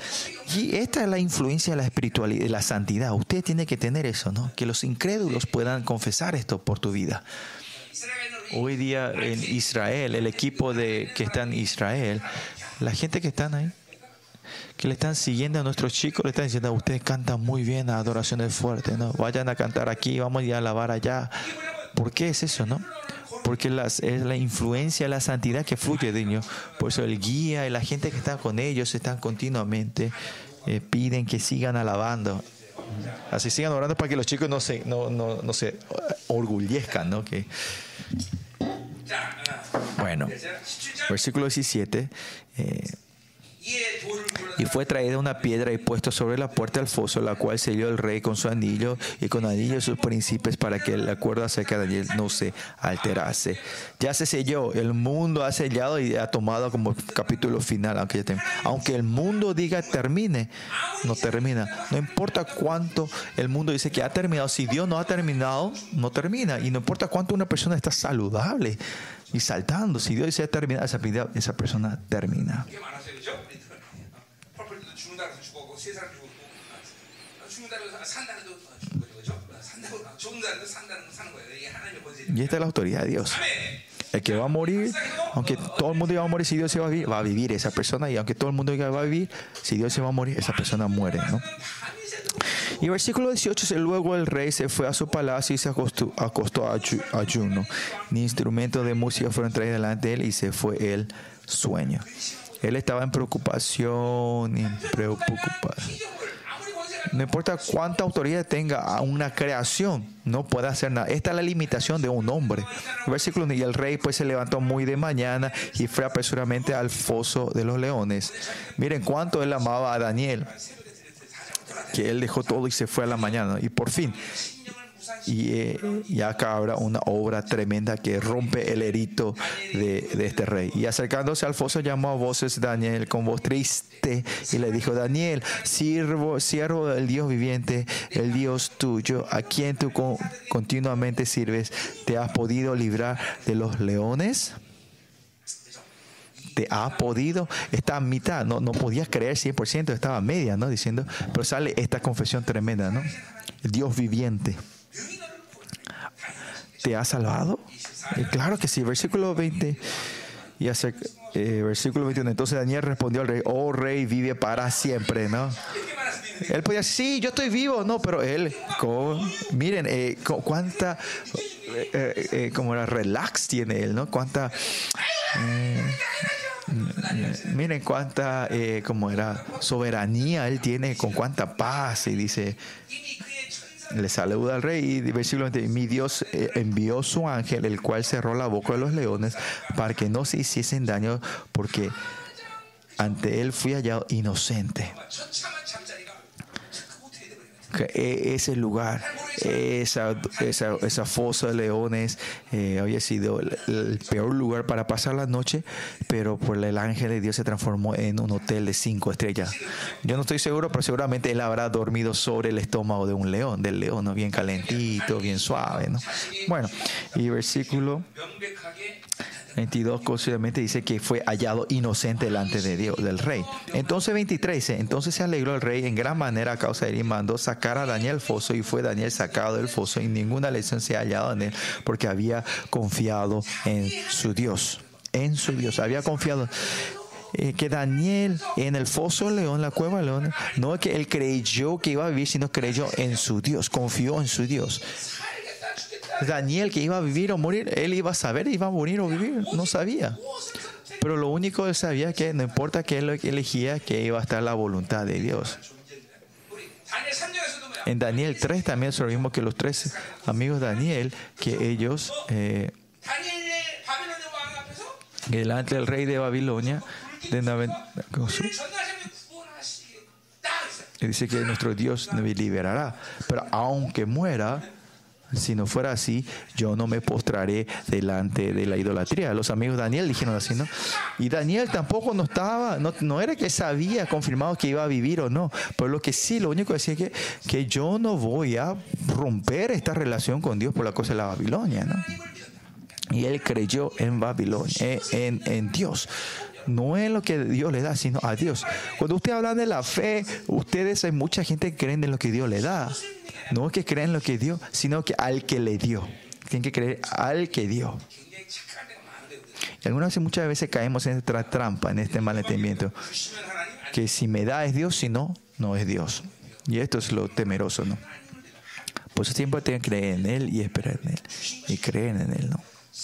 Y esta es la influencia de la espiritualidad, de la santidad. Usted tiene que tener eso, ¿no? Que los incrédulos puedan confesar esto por tu vida. Hoy día en Israel, el equipo de, que está en Israel, la gente que están ahí, que le están siguiendo a nuestros chicos, le están diciendo, ustedes cantan muy bien adoraciones fuertes, ¿no? Vayan a cantar aquí, vamos a alabar allá. ¿Por qué es eso, no? Porque es la influencia, la santidad que fluye de ellos. Por eso el guía y la gente que está con ellos están continuamente, eh, piden que sigan alabando. Así sigan orando para que los chicos no se, no, no, no se orgullezcan, ¿no? Que, bueno, versículo 17. Eh, y fue traída una piedra y puesto sobre la puerta del foso, la cual selló el rey con su anillo y con anillo sus príncipes para que el acuerdo acerca de Daniel no se alterase. Ya se selló, el mundo ha sellado y ha tomado como capítulo final, aunque, aunque el mundo diga termine, no termina. No importa cuánto el mundo dice que ha terminado, si Dios no ha terminado, no termina. Y no importa cuánto una persona está saludable y saltando, si Dios dice terminar, esa, esa persona termina. Y esta es la autoridad de Dios. El que va a morir, aunque todo el mundo iba a morir, si Dios se va a vivir, va a vivir esa persona. Y aunque todo el mundo va a vivir, si Dios se va a morir, esa persona muere. ¿no? Y versículo 18 es luego el rey se fue a su palacio y se acostó, acostó a ayuno. Ni instrumentos de música fueron traídos delante de él y se fue el sueño. Él estaba en preocupación, en preocupación. No importa cuánta autoridad tenga una creación, no puede hacer nada. Esta es la limitación de un hombre. Versículo y el rey pues se levantó muy de mañana y fue apresuradamente al foso de los leones. Miren cuánto él amaba a Daniel, que él dejó todo y se fue a la mañana. Y por fin, y, eh, y, acá habrá una obra tremenda que rompe el erito de, este rey. Y acercándose al foso llamó a voces Daniel con voz triste y le dijo, Daniel, siervo, siervo del Dios viviente, el Dios tuyo, a quien tú continuamente sirves, ¿te has podido librar de los leones? te ha podido, está a mitad, no, no podías creer 100%, estaba media, ¿no? Diciendo, pero sale esta confesión tremenda, ¿no? Dios viviente. ¿Te ha salvado? Eh, claro que sí, versículo 20. Y hace, eh, versículo 21. Entonces Daniel respondió al rey, oh rey, vive para siempre, ¿no? Él podía decir, sí, yo estoy vivo, no, pero él, miren, eh, cuánta, como era relax tiene él, ¿no? Cuánta, miren cuánta, como era, soberanía él tiene, con cuánta paz, y dice, le saluda al rey y versículo 20, mi Dios eh, envió su ángel, el cual cerró la boca de los leones para que no se hiciesen daño, porque ante él fui hallado inocente. E, ese lugar, esa, esa, esa fosa de leones, eh, había sido el, peor lugar para pasar la noche, pero por el ángel de Dios se transformó en un hotel de cinco estrellas. Yo no estoy seguro, pero seguramente él habrá dormido sobre el estómago de un león, del león, bien calentito, bien suave. ¿no? Bueno, y versículo 22 constantemente dice que fue hallado inocente delante de Dios, del rey. Entonces 23 entonces se alegró el rey en gran manera a causa de él y mandó sacar a Daniel foso y fue Daniel sacado del foso y ninguna lesión se ha hallado en él porque había confiado en su Dios, en su Dios, había confiado eh, que Daniel en el foso león, la cueva león, no que él creyó que iba a vivir, sino creyó en su Dios, confió en su Dios. Daniel que iba a vivir o morir, él iba a saber, iba a morir o vivir, no sabía. Pero lo único que sabía que no importa que él elegía, que iba a estar la voluntad de Dios. En Daniel 3 también es lo mismo que los tres amigos de Daniel, que ellos, eh, delante del rey de Babilonia, de dice que nuestro Dios me liberará. Pero aunque muera, si no fuera así, yo no me postraré delante de la idolatría. Los amigos de Daniel dijeron así, ¿no? Y Daniel tampoco no estaba, no, era que sabía confirmado que iba a vivir o no, pero lo que sí, lo único que decía es que, que yo no voy a romper esta relación con Dios por la cosa de la Babilonia, ¿no? Y él creyó en Babilonia, eh, en, en Dios no es lo que Dios le da, sino a Dios. Cuando usted habla de la fe, ustedes hay mucha gente que creen en lo que Dios le da. No que creen en lo que dio, sino que al que le dio. tienen que creer al que dio. Y algunas veces, muchas veces caemos en esta trampa, en este malentendimiento. Que si me da es Dios, si no, no es Dios. Y esto es lo temeroso, ¿no? Por eso siempre tienen que creer en Él y esperar en Él. Y creer en Él, ¿no?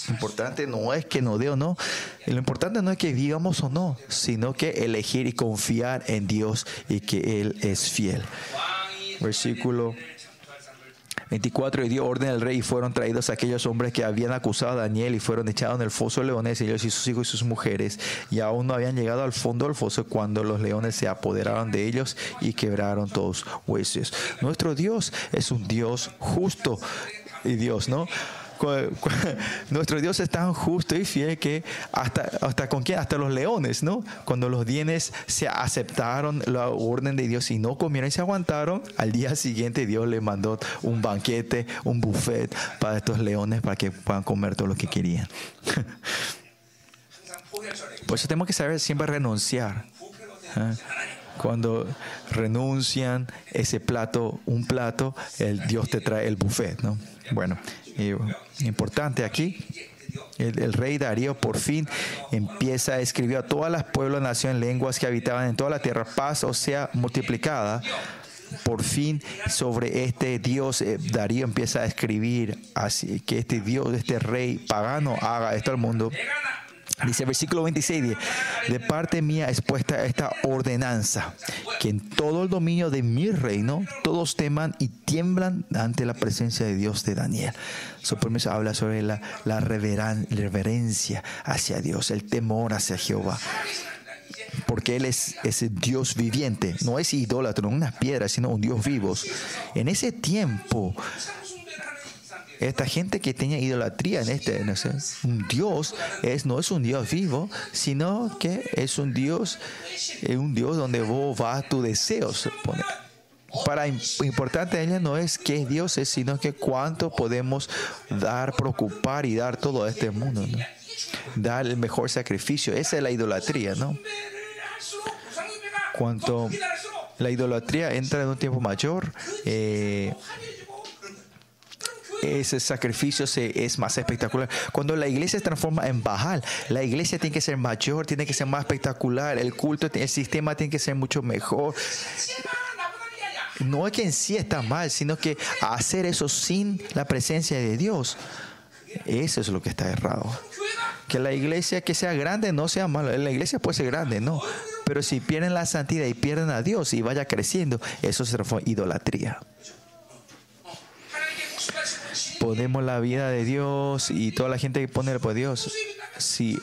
Lo importante no es que nos dé o no. Lo importante no es que vivamos o no, sino que elegir y confiar en Dios y que Él es fiel. Versículo 24 y dio orden al rey y fueron traídos aquellos hombres que habían acusado a Daniel y fueron echados en el foso de leones, ellos y sus hijos y sus mujeres, y aún no habían llegado al fondo del foso cuando los leones se apoderaron de ellos y quebraron todos huesos. Nuestro Dios es un Dios justo y Dios, ¿no? nuestro Dios es tan justo y fiel que hasta, hasta con quién, hasta los leones, ¿no? Cuando los dienes se aceptaron la orden de Dios y no comieron y se aguantaron, al día siguiente Dios le mandó un banquete, un buffet para estos leones para que puedan comer todo lo que querían. Por eso tenemos que saber siempre renunciar. ¿eh? Cuando renuncian ese plato, un plato, el Dios te trae el buffet, ¿no? Bueno, importante aquí. El, rey Darío por fin empieza a escribir a todas las pueblos, naciones, lenguas que habitaban en toda la tierra, paz o sea multiplicada. Por fin sobre este Dios, eh, Darío empieza a escribir así que este Dios, este rey pagano haga esto al mundo. Dice versículo 26, de parte mía es puesta esta ordenanza, que en todo el dominio de mi reino todos teman y tiemblan ante la presencia de Dios de Daniel. Su promesa habla sobre la, reverencia hacia Dios, el temor hacia Jehová porque Él es ese Dios viviente, no es idólatra, no unas piedras, sino un Dios vivo. En ese tiempo, esta gente que tenía idolatría en este, no sé, un Dios es, no es un Dios vivo, sino que es un Dios, es un Dios donde vos vas tus deseos. Para importante ella no es que Dios es, sino que cuánto podemos dar, preocupar y dar todo a este mundo, Dar el mejor sacrificio. Esa es la idolatría, ¿no? Cuanto la idolatría entra en un tiempo mayor, eh, ese sacrificio se, es más espectacular. Cuando la iglesia se transforma en Bajal, la iglesia tiene que ser mayor, tiene que ser más espectacular, el culto, el sistema tiene que ser mucho mejor. No es que en sí está mal, sino que hacer eso sin la presencia de Dios, eso es lo que está errado. Que la iglesia que sea grande no sea malo. La iglesia puede ser grande, no. Pero si pierden la santidad y pierden a Dios y vaya creciendo, eso se transforma en idolatría ponemos la vida de Dios y toda la gente que pone pues Dios, si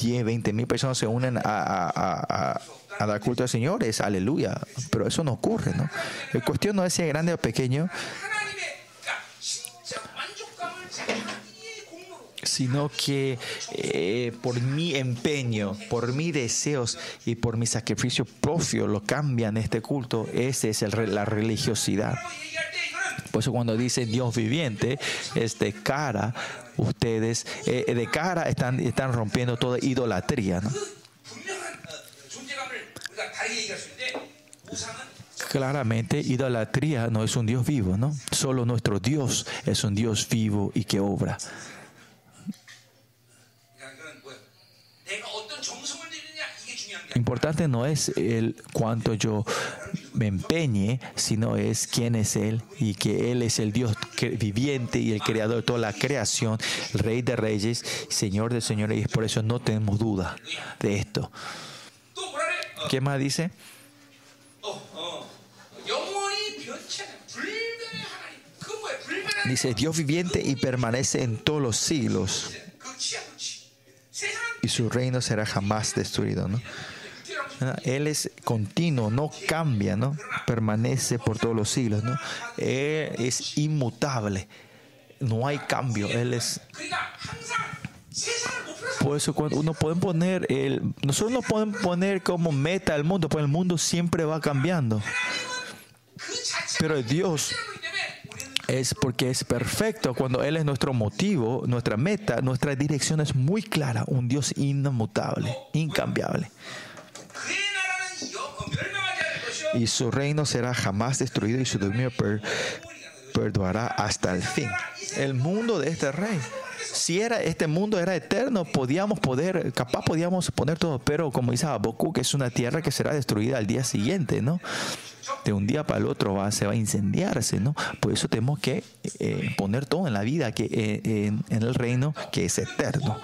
10, 20 mil personas se unen a, dar culto al Señor, es aleluya. Pero eso no ocurre, ¿no? La cuestión no es si es grande o pequeño, sino que eh, por mi empeño, por mis deseos y por mi sacrificio propio lo cambian este culto. Esa es la religiosidad. Por eso cuando dice Dios viviente, es de cara, ustedes, eh, de cara están, están rompiendo toda idolatría. Claramente, idolatría no es un Dios vivo, ¿no? Solo nuestro Dios es un Dios vivo y que obra. Importante no es el cuánto yo me empeñe, sino es quién es Él y que Él es el Dios viviente y el creador de toda la creación, el Rey de Reyes, Señor de Señores, y por eso no tenemos duda de esto. ¿Qué más dice? Dice Dios viviente y permanece en todos los siglos. Y su reino será jamás destruido, ¿no? Él es continuo, no cambia, ¿no? Permanece por todos los siglos, ¿no? Él es inmutable, no hay cambio, Él es... Por eso cuando uno puede poner, el, nosotros no podemos poner como meta el mundo, porque el mundo siempre va cambiando. Pero Dios es porque es perfecto. Cuando Él es nuestro motivo, nuestra meta, nuestra dirección es muy clara. Un Dios inmutable, incambiable y su reino será jamás destruido y su dominio perdoará hasta el fin. El mundo de este rey. Si era este mundo era eterno, podíamos poder, capaz podíamos poner todo, pero como dice Habacuc, es una tierra que será destruida al día siguiente, ¿no? De un día para el otro va, se va a incendiarse, ¿no? Por eso tenemos que eh, poner todo en la vida, que eh, en, en el reino que es eterno.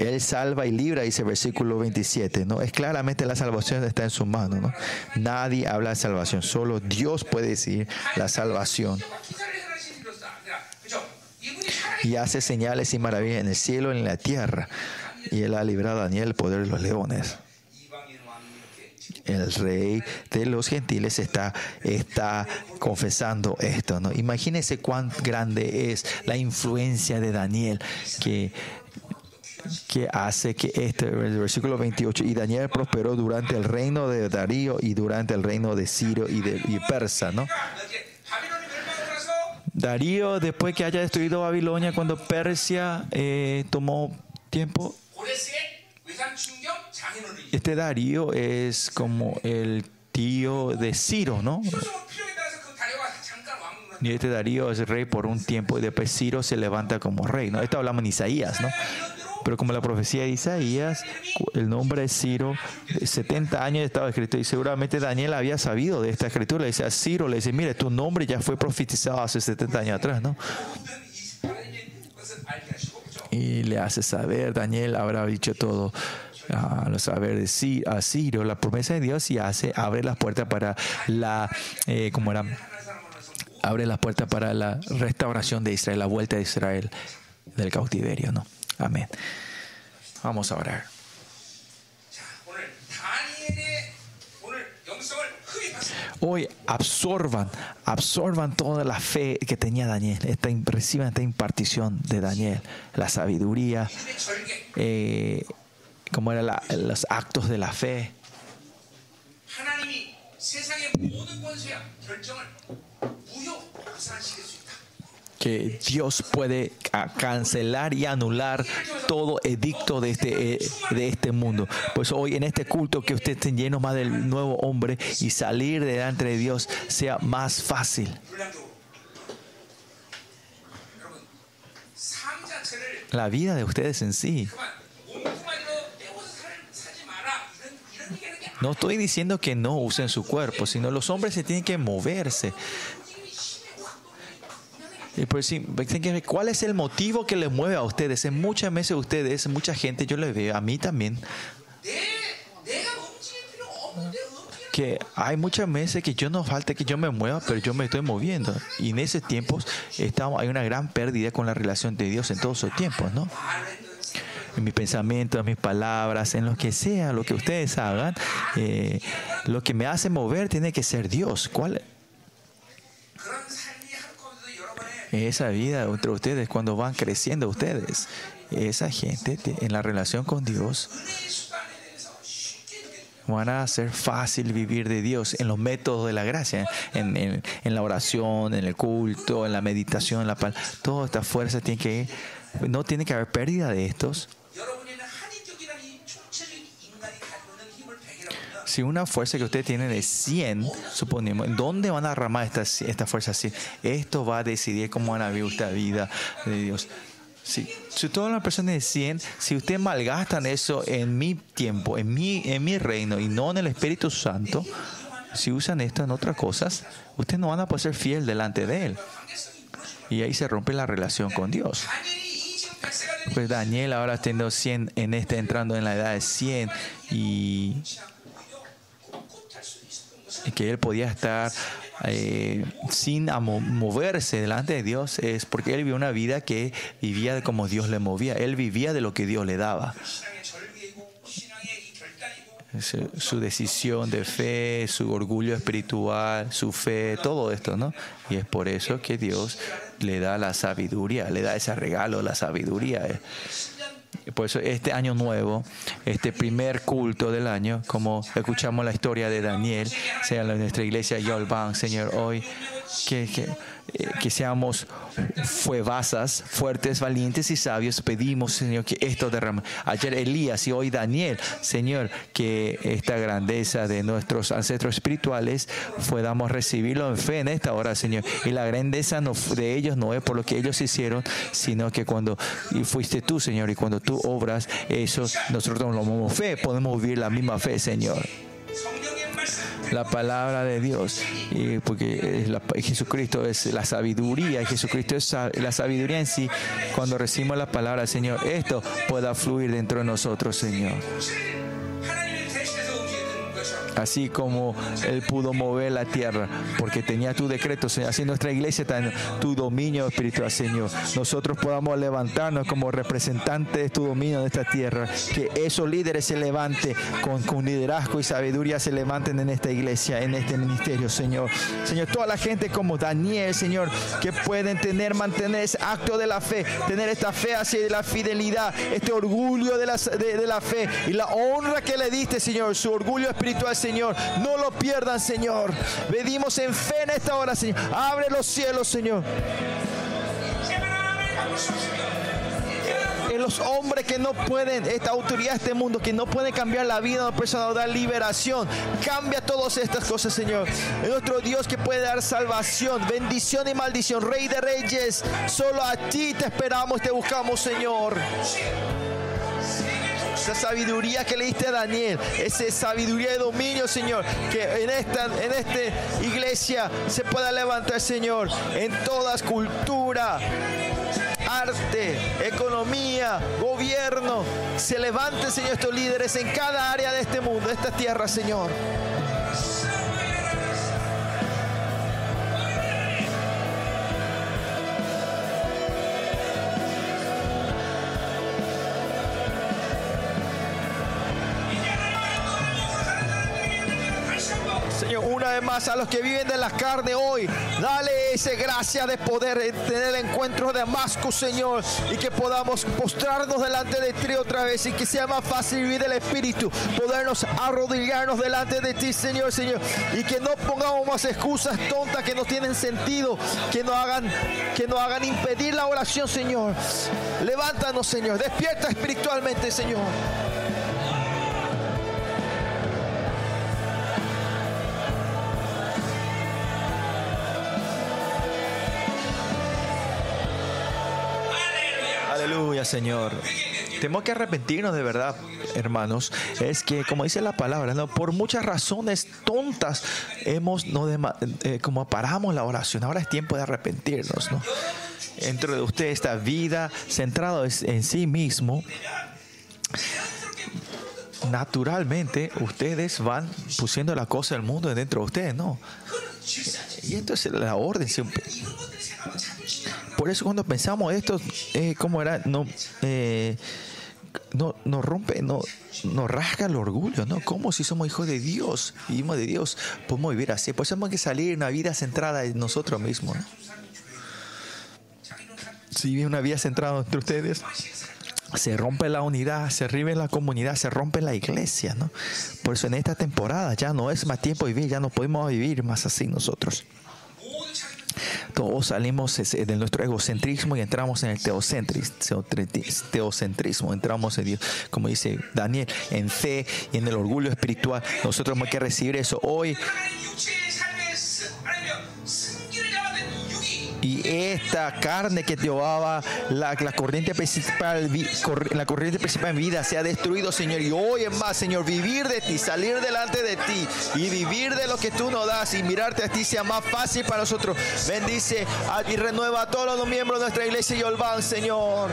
Él salva y libra, dice el versículo 27, ¿no? Es claramente la salvación está en su mano, ¿no? Nadie habla de salvación, solo Dios puede decir la salvación. Y hace señales y maravillas en el cielo y en la tierra. Y él ha librado a Daniel del poder de los leones. El rey de los gentiles está, está confesando esto, ¿no? Imagínense cuán grande es la influencia de Daniel, que que hace que este, el versículo 28, y Daniel prosperó durante el reino de Darío y durante el reino de Ciro y de y Persa, ¿no? Darío, después que haya destruido Babilonia, cuando Persia eh, tomó tiempo, este Darío es como el tío de Ciro, ¿no? Y este Darío es rey por un tiempo y después Ciro se levanta como rey, ¿no? Esto hablamos en Isaías, ¿no? Pero como la profecía de Isaías, el nombre de Ciro, 70 años estaba escrito y seguramente Daniel había sabido de esta escritura. Le dice a Ciro, le dice, mire, tu nombre ya fue profetizado hace 70 años atrás, ¿no? Y le hace saber, Daniel habrá dicho todo a saber de a Ciro la promesa de Dios y hace abre las puertas para la eh, como era abre las puertas para la restauración de Israel la vuelta de Israel del cautiverio no Amén. Vamos a orar. Hoy absorban, absorban toda la fe que tenía Daniel, esta, reciban esta impartición de Daniel, la sabiduría, eh, como eran los actos de la fe que Dios puede cancelar y anular todo edicto de este, eh, de este mundo. Pues hoy en este culto que usted esté lleno más del nuevo hombre y salir delante de Dios sea más fácil. La vida de ustedes en sí. No estoy diciendo que no usen su cuerpo, sino los hombres se tienen que moverse. Y por decir, ¿cuál es el motivo que les mueve a ustedes? En muchas veces ustedes, mucha gente, yo les veo, a mí también, que hay muchas veces que yo no falta que yo me mueva, pero yo me estoy moviendo. Y en esos tiempos estamos, hay una gran pérdida con la relación de Dios en todos esos tiempos, ¿no? En mis pensamientos, en mis palabras, en lo que sea, lo que ustedes hagan, eh, lo que me hace mover tiene que ser Dios. ¿Cuál? Esa vida entre ustedes cuando van creciendo ustedes. Esa gente en la relación con Dios van a hacer fácil vivir de Dios en los métodos de la gracia, en, en, la oración, en el culto, en la meditación, en la paz. Toda esta fuerza tiene que, no tiene que haber pérdida de estos. Si una fuerza que usted tiene de 100, suponemos, ¿dónde van a derramar esta, esta fuerza 100? Esto va a decidir cómo van a vivir esta vida de Dios. Si todas las personas de 100, si ustedes malgastan eso en mi tiempo, en mi, en mi reino y no en el Espíritu Santo, si usan esto en otras cosas, ustedes no van a poder ser fiel delante de Él. Y ahí se rompe la relación con Dios. Pues Daniel ahora teniendo 100 en este, entrando en la edad de 100 y que él podía estar eh, sin moverse delante de Dios es porque él vivió una vida que vivía como Dios le movía. Él vivía de lo que Dios le daba. Su, decisión de fe, su orgullo espiritual, su fe, todo esto, ¿no? Y es por eso que Dios le da la sabiduría, le da ese regalo, la sabiduría. Por eso este año nuevo, este primer culto del año, como escuchamos la historia de Daniel, sea nuestra iglesia Yolban, Señor, hoy que, eh, que seamos fuevasas, fuertes, valientes y sabios. Pedimos, Señor, que esto derrame. Ayer Elías y hoy Daniel, Señor, que esta grandeza de nuestros ancestros espirituales podamos recibirlo en fe en esta hora, Señor. Y la grandeza no, de ellos no es por lo que ellos hicieron, sino que cuando fuiste tú, Señor, y cuando tú obras eso, nosotros lo tomamos fe, podemos vivir la misma fe, Señor la palabra de Dios, y porque Jesucristo es la sabiduría, Jesucristo es la sabiduría en sí. Cuando recibimos la palabra Señor, esto pueda fluir dentro de nosotros, Señor así como Él pudo mover la tierra, porque tenía tu decreto, Señor. Así nuestra iglesia está tu dominio espiritual, Señor. Nosotros podamos levantarnos como representantes de tu dominio en esta tierra. Que esos líderes se levanten con, con liderazgo y sabiduría, se levanten en esta iglesia, en este ministerio, Señor. Señor, toda la gente como Daniel, Señor, que pueden tener, mantener ese acto de la fe, tener esta fe hacia la fidelidad, este orgullo de la, de la fe y la honra que le diste, Señor, su orgullo espiritual, Señor. No lo pierdan, Señor. Pedimos en fe en esta hora, Señor. Abre los cielos, Señor. En los hombres que no pueden, esta autoridad, este mundo, que no pueden cambiar la vida de una persona dar liberación. Cambia todas estas cosas, Señor. Es nuestro Dios que puede dar salvación, bendición y maldición. Rey de reyes, solo a ti te esperamos, te buscamos, Señor esa sabiduría que le diste a Daniel, esa sabiduría de dominio, Señor, que en esta, en esta iglesia se pueda levantar, Señor, en todas cultura, arte, economía, gobierno, se levanten, Señor, estos líderes en cada área de este mundo, de esta tierra, Señor. Una vez más a los que viven de la carne hoy. Dale esa gracia de poder tener el encuentro de Damasco, Señor, y que podamos postrarnos delante de ti otra vez y que sea más fácil vivir el Espíritu, podernos arrodillarnos delante de ti, Señor, Señor, y que no pongamos más excusas tontas que no tienen sentido, que no hagan, que no hagan impedir la oración, Señor. Levántanos, Señor, despierta espiritualmente, Señor. Señor. Tenemos que arrepentirnos de verdad, hermanos. Es que, como dice la palabra, por muchas razones tontas hemos, no eh, como paramos la oración. Ahora es tiempo de arrepentirnos, ¿no? Dentro de usted esta vida centrado en sí mismo, naturalmente ustedes van pusiendo la cosa del mundo dentro de ustedes, ¿no? Y esto es la orden siempre. Por eso cuando pensamos esto, eh, ¿cómo era? No, eh, no, nos rompe, no, nos rasga el orgullo, ¿no? Como si somos hijos de Dios, hijos de Dios, podemos vivir así. Por eso tenemos que salir una vida centrada en nosotros mismos, ¿no? Si vive una vida centrada entre ustedes, se rompe la unidad, se rive la comunidad, se rompe la iglesia, ¿no? Por eso en esta temporada ya no es más tiempo de vivir, ya no podemos vivir más así nosotros. Todos salimos de nuestro egocentrismo y entramos en el teocentrismo, entramos en Dios, como dice Daniel, en fe y en el orgullo espiritual. Nosotros tenemos que recibir eso. Hoy y esta carne que llevaba la, la, corriente principal, la corriente principal en vida se ha destruido, Señor. Y hoy es más, Señor, vivir de ti, salir delante de ti y vivir de lo que tú nos das y mirarte a ti sea más fácil para nosotros. Bendice y renueva a todos los miembros de nuestra iglesia y Olván, Señor.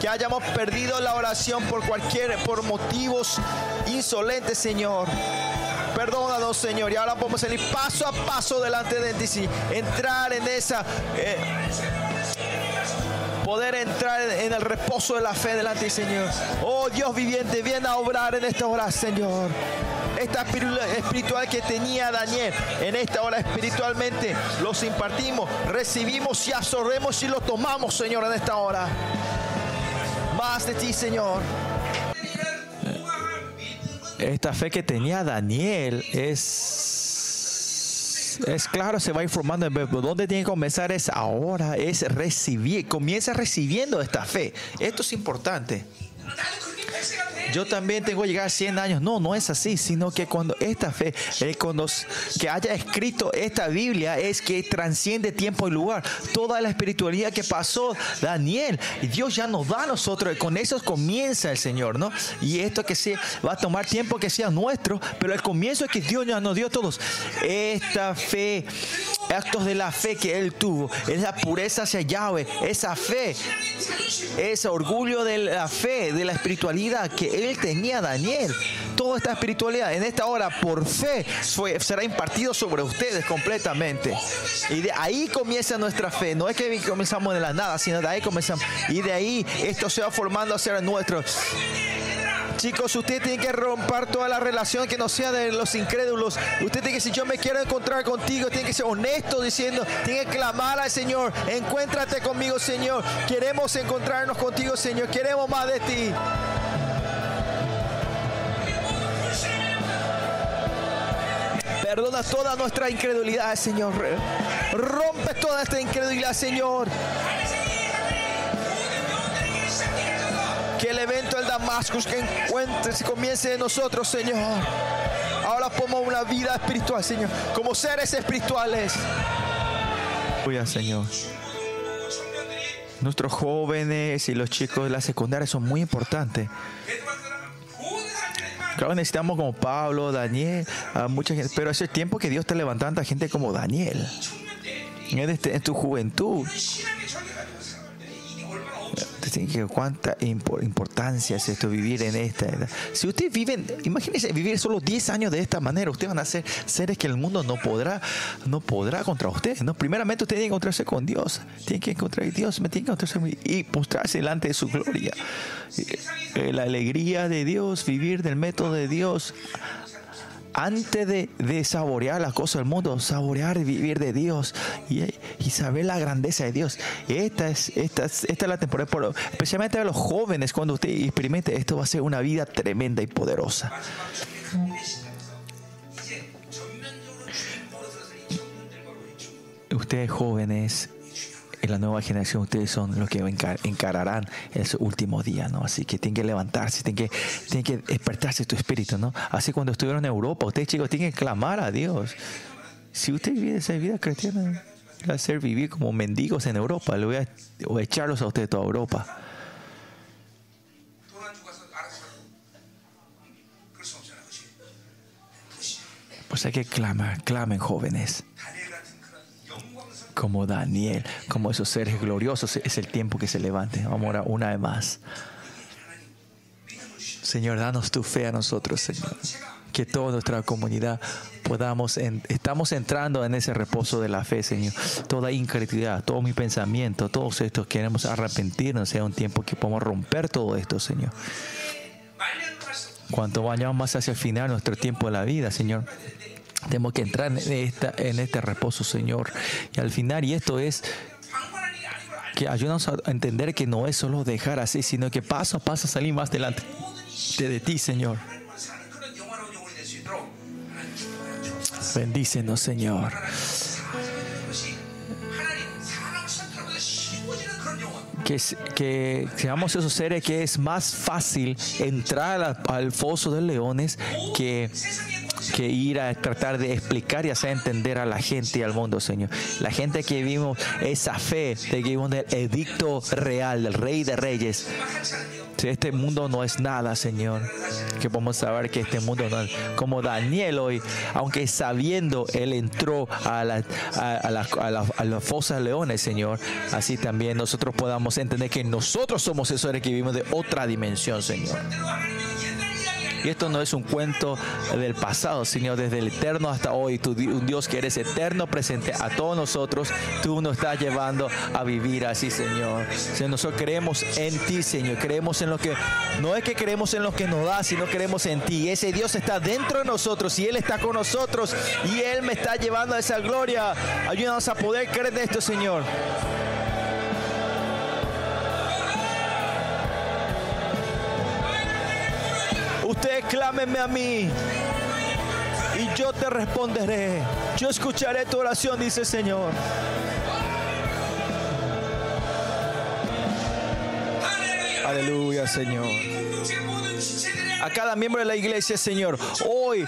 Que hayamos perdido la oración por cualquier, por motivos insolentes, Señor. Perdónanos, Señor. Y ahora podemos salir paso a paso delante de ti. Entrar en esa... Eh, poder entrar en el reposo de la fe delante del Señor. Oh Dios viviente, viene a obrar en esta hora, Señor. Esta espiritual que tenía Daniel, en esta hora espiritualmente los impartimos, recibimos y absorbemos y lo tomamos, Señor, en esta hora. Más de ti, Señor esta fe que tenía Daniel es es, claro, se va informando. ¿Dónde tiene que comenzar? Es ahora, es recibir. Comienza recibiendo esta fe. Esto es importante yo también tengo que llegar a 100 años. No, no es así, sino que cuando esta fe, eh, cuando que haya escrito esta Biblia, es que transciende tiempo y lugar. Toda la espiritualidad que pasó Daniel, Dios ya nos da a nosotros, con eso comienza el Señor, ¿no? Y esto que se va a tomar tiempo que sea nuestro, pero el comienzo es que Dios ya nos dio a todos. Esta fe, actos de la fe que Él tuvo, esa pureza hacia Yahweh, esa fe, ese orgullo de la fe, de la espiritualidad que él tenía Daniel. Toda esta espiritualidad en esta hora por fe será impartido sobre ustedes completamente. Y de ahí comienza nuestra fe. No es que comenzamos de la nada, sino de ahí comenzamos. Y de ahí esto se va formando a ser nuestro. Chicos, usted tiene que romper toda la relación que no sea de los incrédulos. Usted tiene que decir, yo me quiero encontrar contigo. Tiene que ser honesto diciendo, tiene que clamar al Señor. Encuéntrate conmigo, Señor. Queremos encontrarnos contigo, Señor. Queremos más de ti. Perdona toda nuestra incredulidad, Señor. Rompe toda esta incredulidad, Señor. Que el evento del Damascus que encuentre y comience de nosotros, Señor. Ahora ponemos una vida espiritual, Señor, como seres espirituales. Cuida, Señor. Nuestros jóvenes y los chicos de la secundaria son muy importantes. Claro, necesitamos como Pablo, Daniel, a mucha gente, pero el tiempo que Dios está levantando a gente como Daniel. En, este, en tu juventud, que cuánta importancia es esto, vivir en esta edad. Si ustedes viven, imagínense vivir solo 10 años de esta manera, ustedes van a ser seres que el mundo no podrá, no podrá contra ustedes. ¿no? Primeramente ustedes tienen que encontrarse con Dios, tienen que encontrar a Dios, tienen que encontrarse y postrarse delante de su gloria. Eh, la alegría de Dios, vivir del método de Dios antes de, saborear las cosas del mundo, saborear y vivir de Dios y, saber la grandeza de Dios. Esta es, esta, esta es la temporada, especialmente a los jóvenes, cuando usted experimente esto, va a ser una vida tremenda y poderosa. Ustedes jóvenes, en la nueva generación ustedes son los que encararán ese último día, ¿no? Así que tienen que levantarse, tienen que, tienen que despertarse tu espíritu, ¿no? Así cuando estuvieron en Europa, ustedes chicos tienen que clamar a Dios. Si usted vive esa vida cristiana, va a ser vivir como mendigos en Europa, le voy a, voy a echarlos a ustedes toda Europa. Pues hay que clamar, clamen jóvenes como Daniel, como esos seres gloriosos, es el tiempo que se levante. Vamos ahora una vez más. Señor, danos tu fe a nosotros, Señor. Que toda nuestra comunidad podamos, estamos entrando en ese reposo de la fe, Señor. Toda incredulidad, todo mi pensamiento, todos estos queremos arrepentirnos, sea un tiempo que podamos romper todo esto, Señor. Cuanto vayamos más hacia el final, nuestro tiempo de la vida, Señor, tenemos que entrar en, esta, en este reposo, Señor. Y al final, y esto es que ayúdanos a entender que no es solo dejar así, sino que paso a paso salir más delante de, ti, Señor. Bendícenos, Señor. Que, que, seamos esos seres que es más fácil entrar al foso de leones que que ir a tratar de explicar y hacer entender a la gente y al mundo, Señor. La gente que vimos esa fe de que vimos el edicto real del Rey de Reyes. Si este mundo no es nada, Señor, que podemos saber que este mundo no es como Daniel hoy, aunque sabiendo, él entró a la, a, la, a, la, fosa de leones, Señor, así también nosotros podamos entender que nosotros somos esos que vivimos de otra dimensión, Señor. Y esto no es un cuento del pasado, sino desde el eterno hasta hoy. Tú, un Dios que eres eterno presente a todos nosotros, tú nos estás llevando a vivir así, Señor. Señor, nosotros creemos en ti, Señor. Creemos en lo que, no es que creemos en lo que nos da, sino creemos en ti. Ese Dios está dentro de nosotros y Él está con nosotros y Él me está llevando a esa gloria. Ayúdanos a poder creer en esto, Señor. Ustedes clámenme a mí. y yo te responderé. Yo escucharé tu oración, dice el Señor. Aleluya, Señor a cada miembro de la iglesia, Señor. Hoy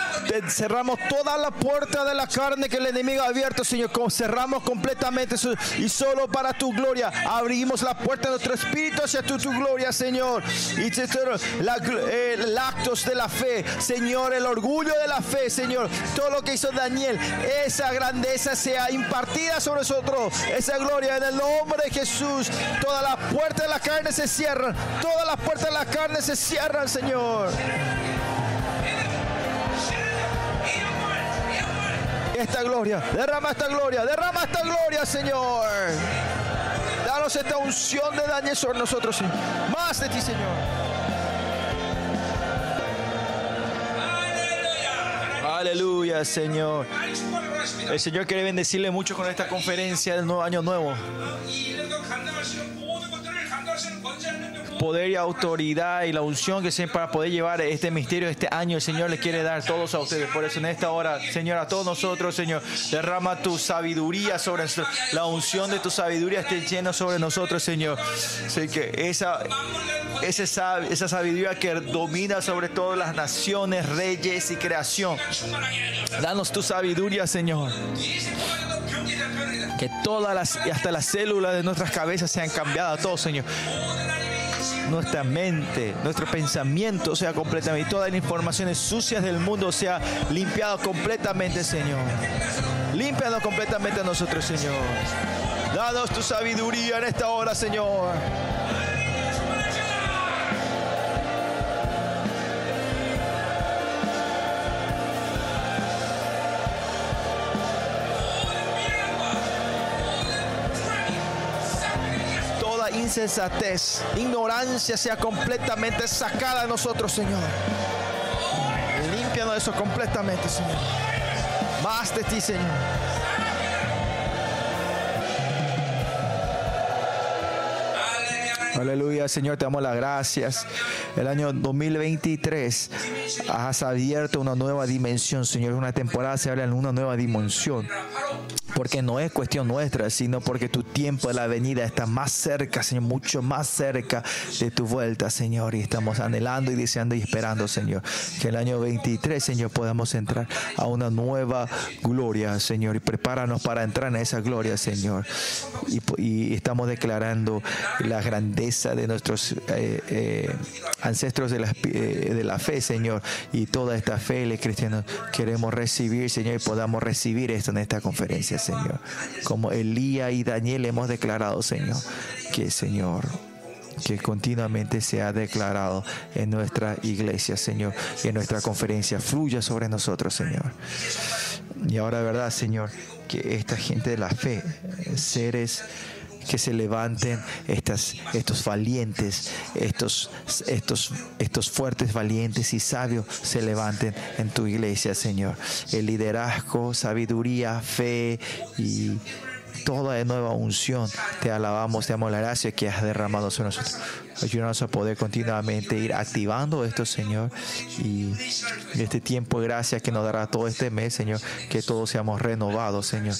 cerramos toda la puerta de la carne que el enemigo ha abierto, Señor. Cerramos completamente y solo para tu gloria abrimos la puerta de nuestro espíritu hacia tu, gloria, Señor. Y la, el actos de la fe, Señor, el orgullo de la fe, Señor. Todo lo que hizo Daniel, esa grandeza sea impartida sobre nosotros. Esa gloria en el nombre de Jesús. Todas las puertas de la carne se cierran. Todas las puertas de la carne se cierran, Señor. Esta gloria, derrama esta gloria, derrama esta gloria, Señor. Danos esta unción de daño sobre nosotros. Más de ti, Señor. Aleluya, Señor. El Señor quiere bendecirle mucho con esta conferencia del nuevo año nuevo poder y autoridad y la unción que sea para poder llevar este misterio este año. El Señor le quiere dar todos a ustedes. Por eso en esta hora, Señor, a todos nosotros, Señor, derrama tu sabiduría sobre nosotros. La unción de tu sabiduría esté llena sobre nosotros, Señor. Así que esa, esa sabiduría que domina sobre todas las naciones, reyes y creación. Danos tu sabiduría, Señor. Que todas las, hasta las células de nuestras cabezas sean cambiadas, todo, Señor nuestra mente, nuestro pensamiento sea completamente, todas las informaciones sucias del mundo sea limpiado completamente, Señor. Límpianos completamente a nosotros, Señor. Danos tu sabiduría en esta hora, Señor. Insensatez, ignorancia sea completamente sacada de nosotros, Señor. Límpianos eso completamente, Señor. Más de ti, Señor. Aleluya, Señor, te damos las gracias. El año 2023 has abierto una nueva dimensión, Señor. Una temporada se abre en una nueva dimensión porque no es cuestión nuestra, sino porque tu tiempo de la venida está más cerca, Señor, mucho más cerca de tu vuelta, Señor. Y estamos anhelando y deseando y esperando, Señor, que el año 23, Señor, podamos entrar a una nueva gloria, Señor. Y prepáranos para entrar en esa gloria, Señor. Y, estamos declarando la grandeza de nuestros eh, eh, ancestros de la, eh, de la fe, Señor. Y toda esta fe, le cristianos, queremos recibir, Señor, y podamos recibir esto en esta conferencia, Señor. Como Elías y Daniel hemos declarado, Señor, que Señor que continuamente se ha declarado en nuestra iglesia, Señor, y en nuestra conferencia fluya sobre nosotros, Señor. Y ahora, verdad, Señor, que esta gente de la fe, seres que se levanten estas, estos valientes, estos, estos, estos fuertes, valientes y sabios se levanten en tu iglesia, Señor. El liderazgo, sabiduría, fe y toda nueva unción. Te alabamos, te damos la gracia que has derramado sobre nosotros. Ayúdanos a poder continuamente ir activando esto, Señor. Y este tiempo de gracia que nos dará todo este mes, Señor, que todos seamos renovados, Señor.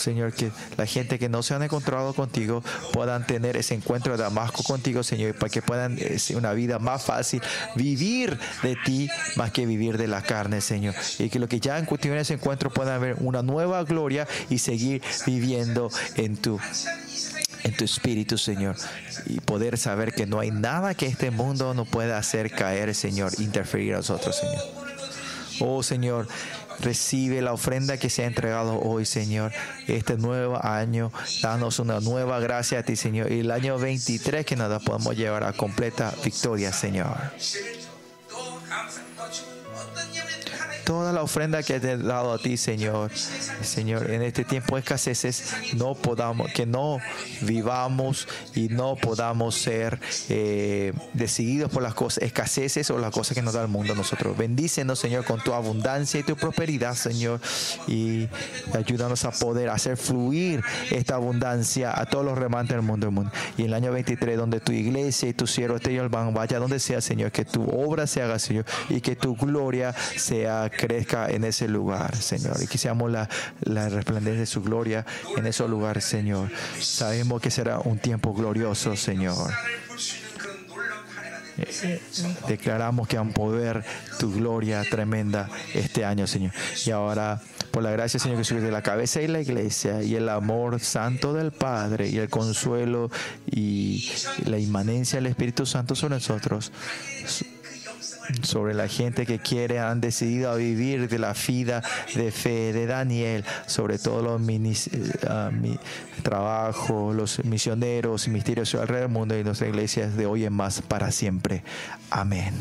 Señor, que la gente que no se han encontrado contigo puedan tener ese encuentro de Damasco contigo, Señor, para que puedan eh, una vida más fácil, vivir de ti más que vivir de la carne, Señor. Y que lo que ya en ese encuentro puedan ver una nueva gloria y seguir viviendo en tu en tu espíritu, Señor, y poder saber que no hay nada que este mundo no pueda hacer caer, Señor, interferir a nosotros, Señor. Oh, Señor, Recibe la ofrenda que se ha entregado hoy, Señor. Este nuevo año, danos una nueva gracia a ti, Señor. Y el año 23 que nada podemos llevar a completa victoria, Señor. Toda la ofrenda que te he dado a ti, Señor. Señor, en este tiempo de escaseces, no podamos, que no vivamos y no podamos ser eh, decididos por las cosas, escaseces o las cosas que nos da el mundo a nosotros. Bendícenos, Señor, con tu abundancia y tu prosperidad, Señor, y ayúdanos a poder hacer fluir esta abundancia a todos los remantes del mundo, del mundo. Y en el año 23, donde tu iglesia y tu siervo esté van, vaya donde sea, Señor, que tu obra se haga, Señor, y que tu gloria sea, crezca en ese lugar, Señor, y que seamos la, la de su gloria en esos lugares, Señor. Sabemos que será un tiempo glorioso, Señor. Declaramos que han poder tu gloria tremenda este año, Señor. Y ahora, por la gracia, Señor Jesús, de la cabeza y la iglesia, y el amor santo del Padre, y el consuelo y la inmanencia del Espíritu Santo sobre nosotros, sobre la gente que quiere, han decidido vivir de la vida de fe de Daniel, sobre todo los uh, trabajos, los misioneros misterios alrededor del mundo y nuestras iglesias de hoy en más para siempre. Amén.